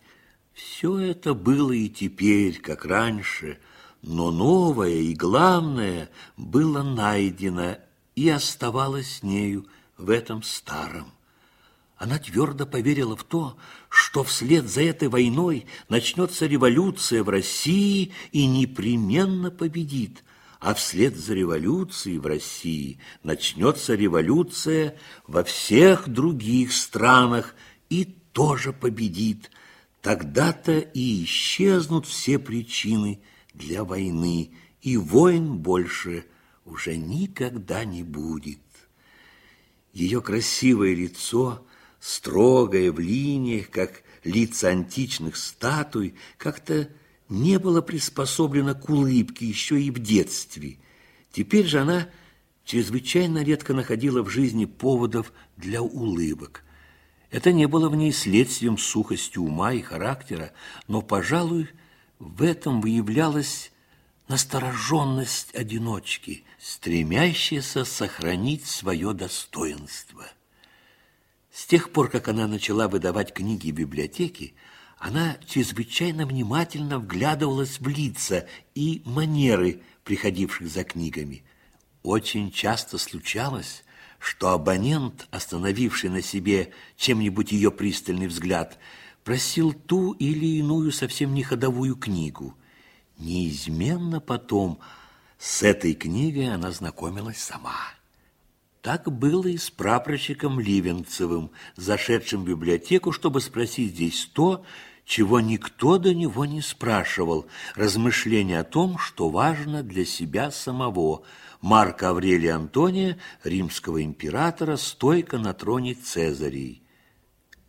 Speaker 2: Все это было и теперь, как раньше, но новое и главное было найдено и оставалось с нею в этом старом. Она твердо поверила в то, что вслед за этой войной начнется революция в России и непременно победит, а вслед за революцией в России начнется революция во всех других странах и тоже победит. Тогда-то и исчезнут все причины для войны, и войн больше уже никогда не будет. Ее красивое лицо – строгое в линиях, как лица античных статуй, как-то не было приспособлено к улыбке еще и в детстве. Теперь же она чрезвычайно редко находила в жизни поводов для улыбок. Это не было в ней следствием сухости ума и характера, но, пожалуй, в этом выявлялась настороженность одиночки, стремящаяся сохранить свое достоинство. С тех пор, как она начала выдавать книги в библиотеке, она чрезвычайно внимательно вглядывалась в лица и манеры приходивших за книгами. Очень часто случалось, что абонент, остановивший на себе чем-нибудь ее пристальный взгляд, просил ту или иную совсем не ходовую книгу. Неизменно потом с этой книгой она знакомилась сама. Так было и с прапорщиком Ливенцевым, зашедшим в библиотеку, чтобы спросить здесь то, чего никто до него не спрашивал, размышления о том, что важно для себя самого. Марка Аврелия Антония, римского императора, стойко на троне Цезарей.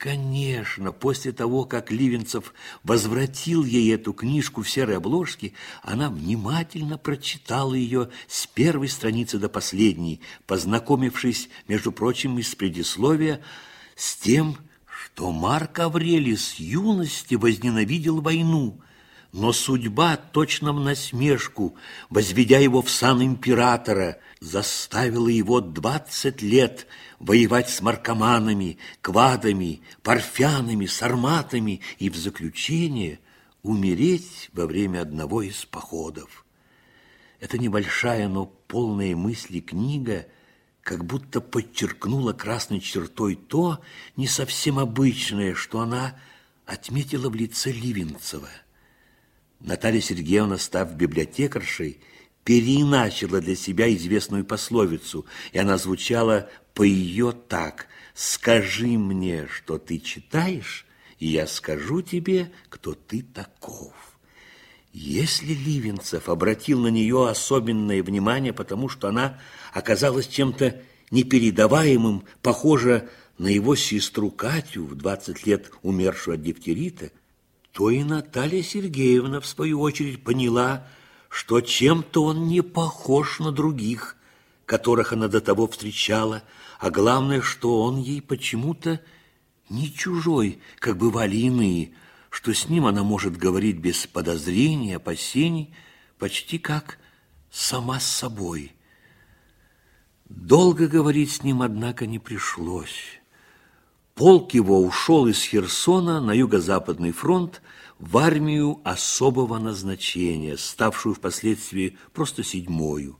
Speaker 2: Конечно, после того, как Ливенцев возвратил ей эту книжку в серой обложке, она внимательно прочитала ее с первой страницы до последней, познакомившись, между прочим, из предисловия с тем, что Марк Аврелий с юности возненавидел войну, Но судьба, точно в насмешку, возведя его в сан императора, заставила его двадцать лет воевать с маркоманами, квадами, парфянами, сарматами и в заключение умереть во время одного из походов. Эта небольшая, но полная мысли книга как будто подчеркнула красной чертой то не совсем обычное, что она отметила в лице Ливенцева – Наталья Сергеевна, став библиотекаршей, переиначила для себя известную пословицу, и она звучала по ее так «Скажи мне, что ты читаешь, и я скажу тебе, кто ты таков». Если Ливенцев обратил на нее особенное внимание, потому что она оказалась чем-то непередаваемым, похожа на его сестру Катю, в 20 лет умершую от дифтерита, то и Наталья Сергеевна, в свою очередь, поняла, что чем-то он не похож на других, которых она до того встречала, а главное, что он ей почему-то не чужой, как бывали иные, что с ним она может говорить без подозрений, опасений, почти как сама с собой. Долго говорить с ним, однако, не пришлось. Полк его ушел из Херсона на юго-западный фронт в армию особого назначения, ставшую впоследствии просто седьмою.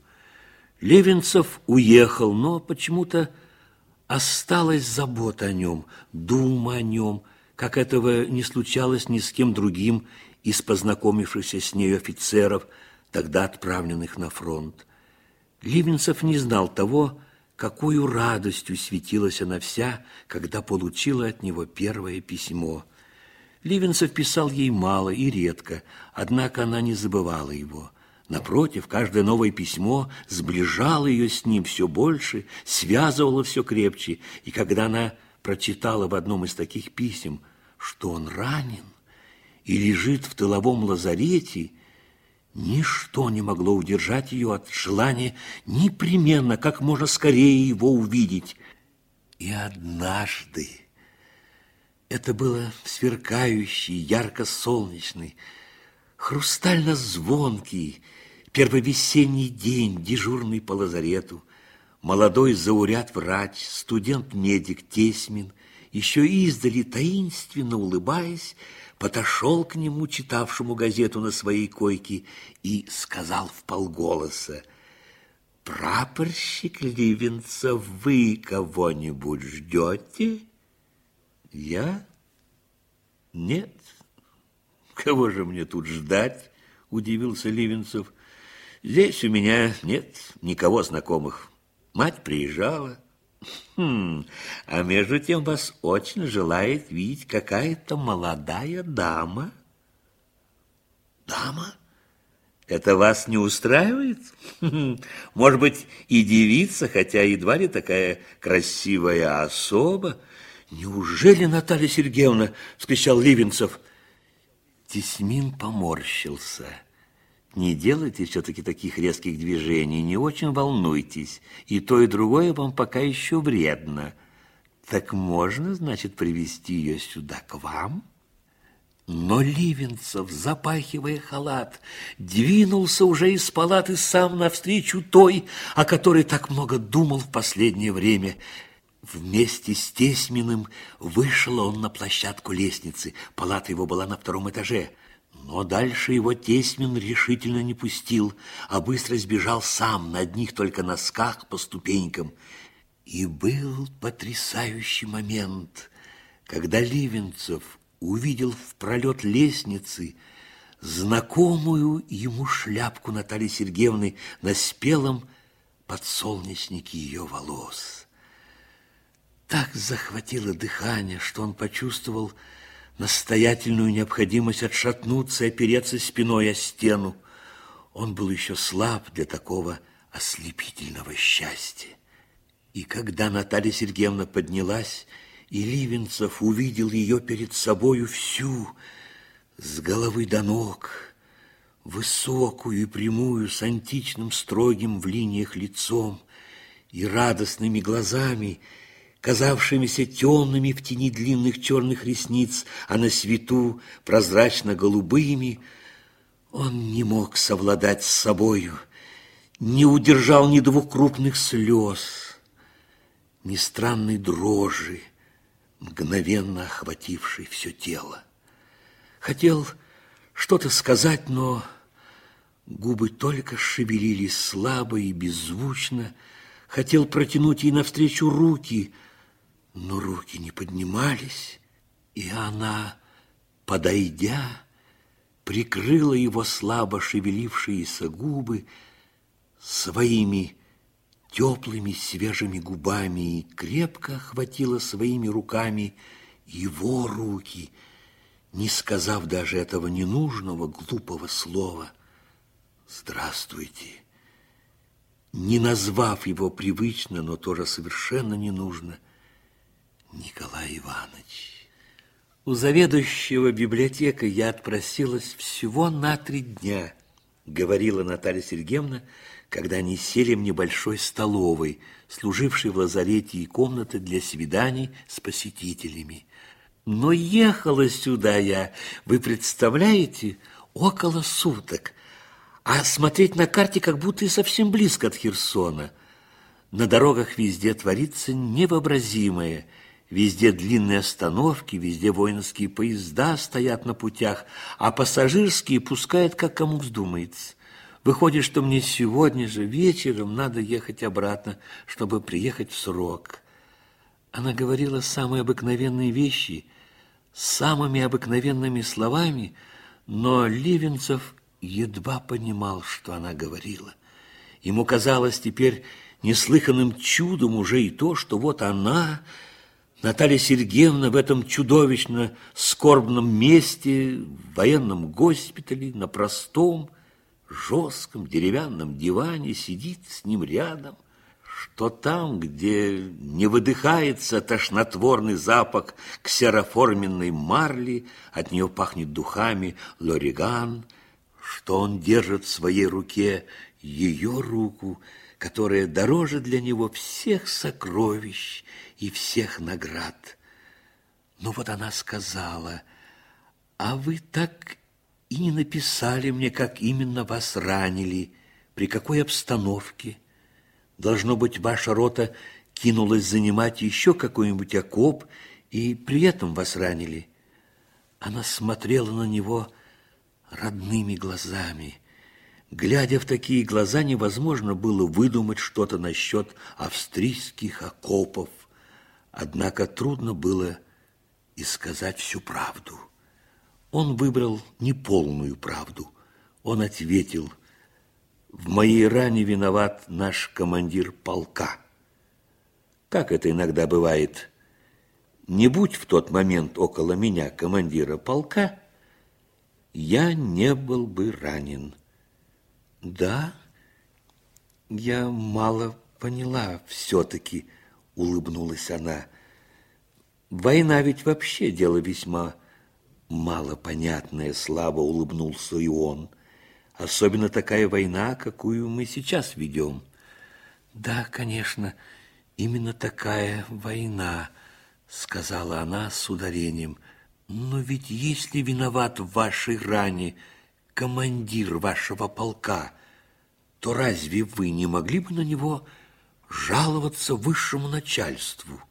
Speaker 2: Левинцев уехал, но почему-то осталась забота о нем, дума о нем, как этого не случалось ни с кем другим из познакомившихся с нею офицеров, тогда отправленных на фронт. Ливенцев не знал того, какую радостью светилась она вся, когда получила от него первое письмо. Ливенцев писал ей мало и редко, однако она не забывала его. Напротив, каждое новое письмо сближало ее с ним все больше, связывало все крепче, и когда она прочитала в одном из таких писем, что он ранен и лежит в тыловом лазарете, Ничто не могло удержать ее от желания непременно, как можно скорее его увидеть. И однажды, это было сверкающий, ярко-солнечный, хрустально-звонкий, первовесенний день, дежурный по лазарету, молодой зауряд-врач, студент-медик Тесмин, еще издали таинственно улыбаясь, подошел к нему, читавшему газету на своей койке, и сказал в полголоса, «Прапорщик Ливенцев, вы кого-нибудь ждете?» «Я? Нет. Кого же мне тут ждать?» – удивился Ливенцев. «Здесь у меня нет никого знакомых. Мать приезжала». Хм, а между тем вас очень желает видеть какая-то молодая дама. Дама? Это вас не устраивает? Может быть, и девица, хотя едва ли такая красивая особа. Неужели, Наталья Сергеевна, вскричал Ливенцев. Тесьмин поморщился. Не делайте все-таки таких резких движений, не очень волнуйтесь. И то, и другое вам пока еще вредно. Так можно, значит, привести ее сюда к вам?» Но Ливенцев, запахивая халат, двинулся уже из палаты сам навстречу той, о которой так много думал в последнее время. Вместе с Тесьминым вышел он на площадку лестницы. Палата его была на втором этаже. Но дальше его Тесьмин решительно не пустил, а быстро сбежал сам на одних только носках по ступенькам. И был потрясающий момент, когда Ливенцев увидел в пролет лестницы знакомую ему шляпку Натальи Сергеевны на спелом подсолнечнике ее волос. Так захватило дыхание, что он почувствовал, настоятельную необходимость отшатнуться и опереться спиной о стену. Он был еще слаб для такого ослепительного счастья. И когда Наталья Сергеевна поднялась, и Ливенцев увидел ее перед собою всю, с головы до ног, высокую и прямую, с античным строгим в линиях лицом и радостными глазами, казавшимися темными в тени длинных черных ресниц, а на свету прозрачно-голубыми, Он не мог совладать с собою, не удержал ни двух крупных слез, ни странной дрожи, мгновенно охватившей все тело. Хотел что-то сказать, но губы только шевелились слабо и беззвучно. Хотел протянуть ей навстречу руки, но руки не поднимались, и она, подойдя, прикрыла его слабо шевелившиеся губы своими теплыми свежими губами и крепко охватила своими руками его руки, не сказав даже этого ненужного глупого слова «Здравствуйте», не назвав его привычно, но тоже совершенно ненужно «Николай Иванович». У заведующего библиотекой я отпросилась всего на три дня, говорила Наталья Сергеевна, когда они сели в небольшой столовой, служившей в лазарете и комнаты для свиданий с посетителями. Но ехала сюда я, вы представляете, около суток, а смотреть на карте как будто и совсем близко от Херсона. На дорогах везде творится невообразимое – Везде длинные остановки, везде воинские поезда стоят на путях, а пассажирские пускают, как кому вздумается. Выходит, что мне сегодня же вечером надо ехать обратно, чтобы приехать в срок. Она говорила самые обыкновенные вещи, самыми обыкновенными словами, но Ливенцев едва понимал, что она говорила. Ему казалось теперь неслыханным чудом уже и то, что вот она Наталья Сергеевна в этом чудовищно скорбном месте, в военном госпитале, на простом, жестком деревянном диване сидит с ним рядом, что там, где не выдыхается тошнотворный запах ксероформенной марли, от нее пахнет духами лориган, что он держит в своей руке ее руку, которая дороже для него всех сокровищ и всех наград. Ну вот она сказала, а вы так и не написали мне, как именно вас ранили, при какой обстановке. Должно быть, ваша рота кинулась занимать еще какой-нибудь окоп, и при этом вас ранили. Она смотрела на него родными глазами. Глядя в такие глаза, невозможно было выдумать что-то насчет австрийских окопов. Однако трудно было и сказать всю правду. Он выбрал неполную правду. Он ответил, в моей ране виноват наш командир полка. Как это иногда бывает, не будь в тот момент около меня командира полка, я не был бы ранен. Да, я мало поняла все-таки, улыбнулась она. Война ведь вообще дело весьма малопонятное, слабо улыбнулся и он. Особенно такая война, какую мы сейчас ведем. Да, конечно, именно такая война, сказала она с ударением. Но ведь если виноват в вашей ране командир вашего полка, то разве вы не могли бы на него жаловаться высшему начальству.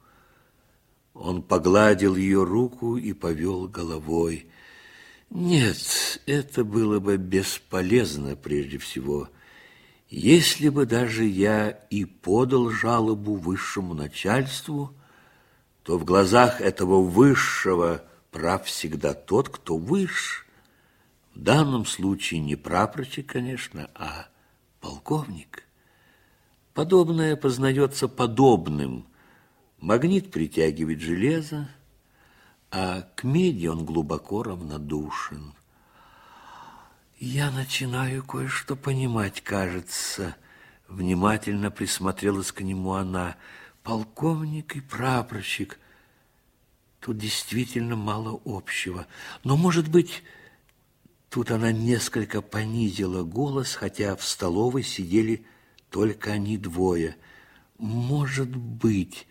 Speaker 2: Он погладил ее руку и повел головой. Нет, это было бы бесполезно прежде всего. Если бы даже я и подал жалобу высшему начальству, то в глазах этого высшего прав всегда тот, кто выше. В данном случае не прапорщик, конечно, а полковник. Подобное познается подобным. Магнит притягивает железо, а к меди он глубоко равнодушен. Я начинаю кое-что понимать, кажется. Внимательно присмотрелась к нему она. Полковник и прапорщик. Тут действительно мало общего. Но, может быть, тут она несколько понизила голос, хотя в столовой сидели только они двое. Может быть,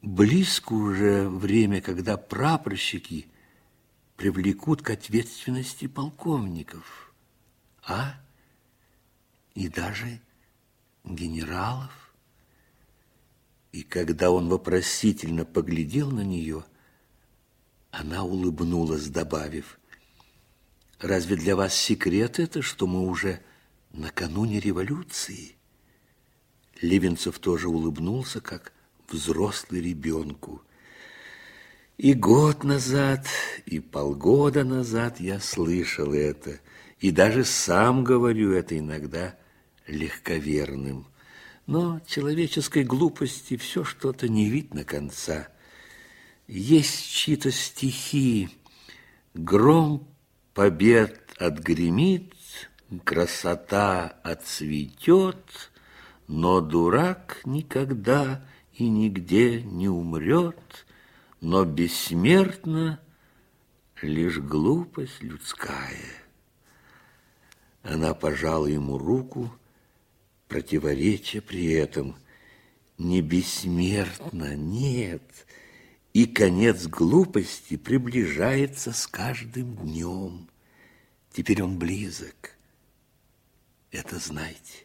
Speaker 2: близко уже время, когда прапорщики привлекут к ответственности полковников. а? И даже генералов? И когда он вопросительно поглядел на нее, она улыбнулась, добавив, «Разве для вас секрет это, что мы уже накануне революции?» Левинцев тоже улыбнулся, как взрослый ребенку. И год назад, и полгода назад я слышал это, и даже сам говорю это иногда легковерным. Но человеческой глупости все что-то не видно конца. Есть чьи-то стихи. Гром побед отгремит, красота отцветет, но дурак никогда и нигде не умрет, но бессмертна лишь глупость людская. Она пожала ему руку, противоречия при этом. Не бессмертна, нет, и конец глупости приближается с каждым днем. Теперь он близок. Это знайте.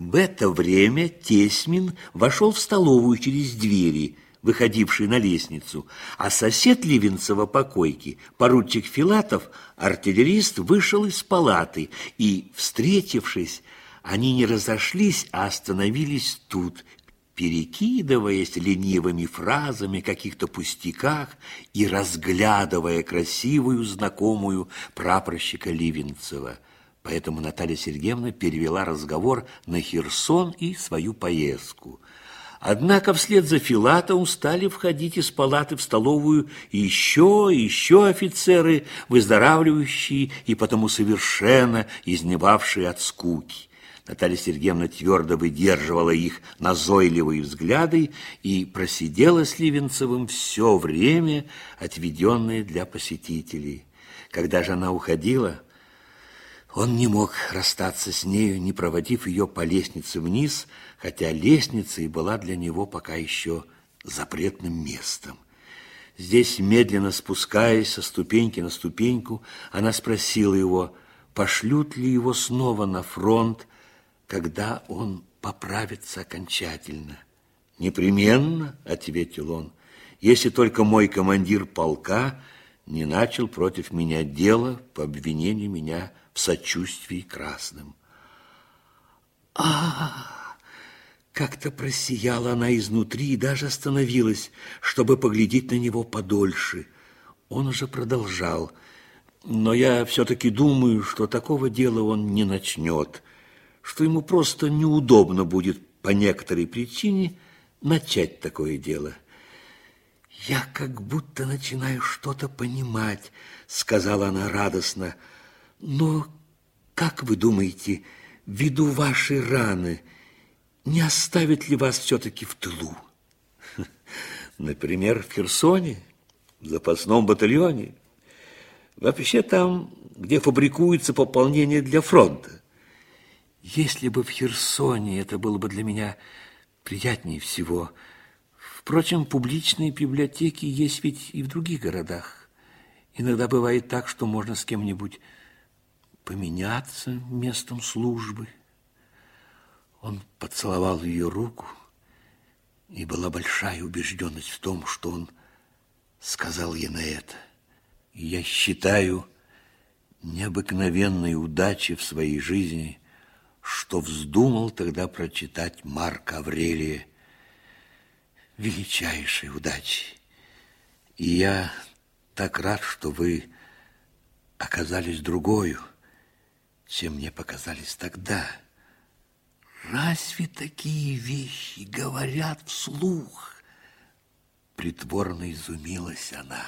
Speaker 2: В это время Тесмин вошел в столовую через двери, выходившие на лестницу, а сосед Ливенцева по койке, поручик Филатов, артиллерист, вышел из палаты и, встретившись, они не разошлись, а остановились тут, перекидываясь ленивыми фразами каких-то пустяках и разглядывая красивую знакомую прапорщика Ливенцева. Поэтому Наталья Сергеевна перевела разговор на Херсон и свою поездку. Однако вслед за Филатовым стали входить из палаты в столовую еще и еще офицеры, выздоравливающие и потому совершенно изневавшие от скуки. Наталья Сергеевна твердо выдерживала их назойливые взгляды и просидела с Ливенцевым все время, отведенное для посетителей. Когда же она уходила, он не мог расстаться с нею, не проводив ее по лестнице вниз, хотя лестница и была для него пока еще запретным местом. Здесь, медленно спускаясь со ступеньки на ступеньку, она спросила его, пошлют ли его снова на фронт, когда он поправится окончательно. «Непременно», — ответил он, — «если только мой командир полка не начал против меня дело по обвинению меня сочувствии красным». а Как-то просияла она изнутри и даже остановилась, чтобы поглядеть на него подольше. Он уже продолжал, но я все-таки думаю, что такого дела он не начнет что ему просто неудобно будет по некоторой причине начать такое дело. «Я как будто начинаю что-то понимать», — сказала она радостно. «Но как вы думаете, ввиду вашей раны, не оставит ли вас все-таки в тылу?» «Например, в Херсоне, в запасном батальоне. Вообще там, где фабрикуется пополнение для фронта. Если бы в Херсоне это было бы для меня приятнее всего. Впрочем, публичные библиотеки есть ведь и в других городах. Иногда бывает так, что можно с кем-нибудь поменяться местом службы. Он поцеловал ее руку, и была большая убежденность в том, что он сказал ей на это. Я считаю необыкновенной удачи в своей жизни – что вздумал тогда прочитать Марка Аврелия. Величайшей удачи. И я так рад, что вы оказались другою, чем мне показались тогда. Разве такие вещи говорят вслух? Притворно изумилась она.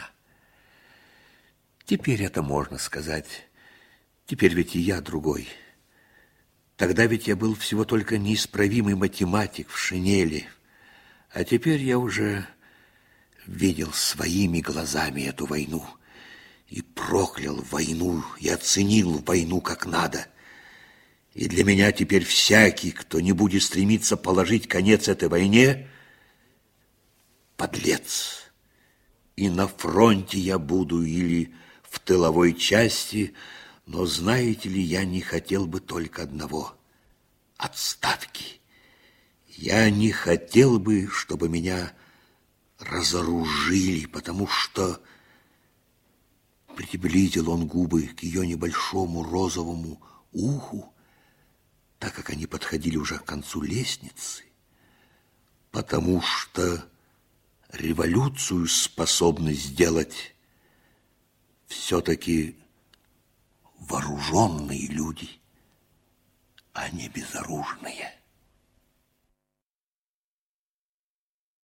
Speaker 2: Теперь это можно сказать. Теперь ведь и я другой. Тогда ведь я был всего только неисправимый математик в шинели, а теперь я уже видел своими глазами эту войну и проклял войну, и оценил войну как надо. И для меня теперь всякий, кто не будет стремиться положить конец этой войне, подлец. И на фронте я буду или в тыловой части, Но знаете ли, я не хотел бы только одного – отставки. Я не хотел бы, чтобы меня разоружили, потому что приблизил он губы к ее небольшому розовому уху, так как они подходили уже к концу лестницы, потому что революцию способны сделать все-таки вооруженные люди, а не безоружные.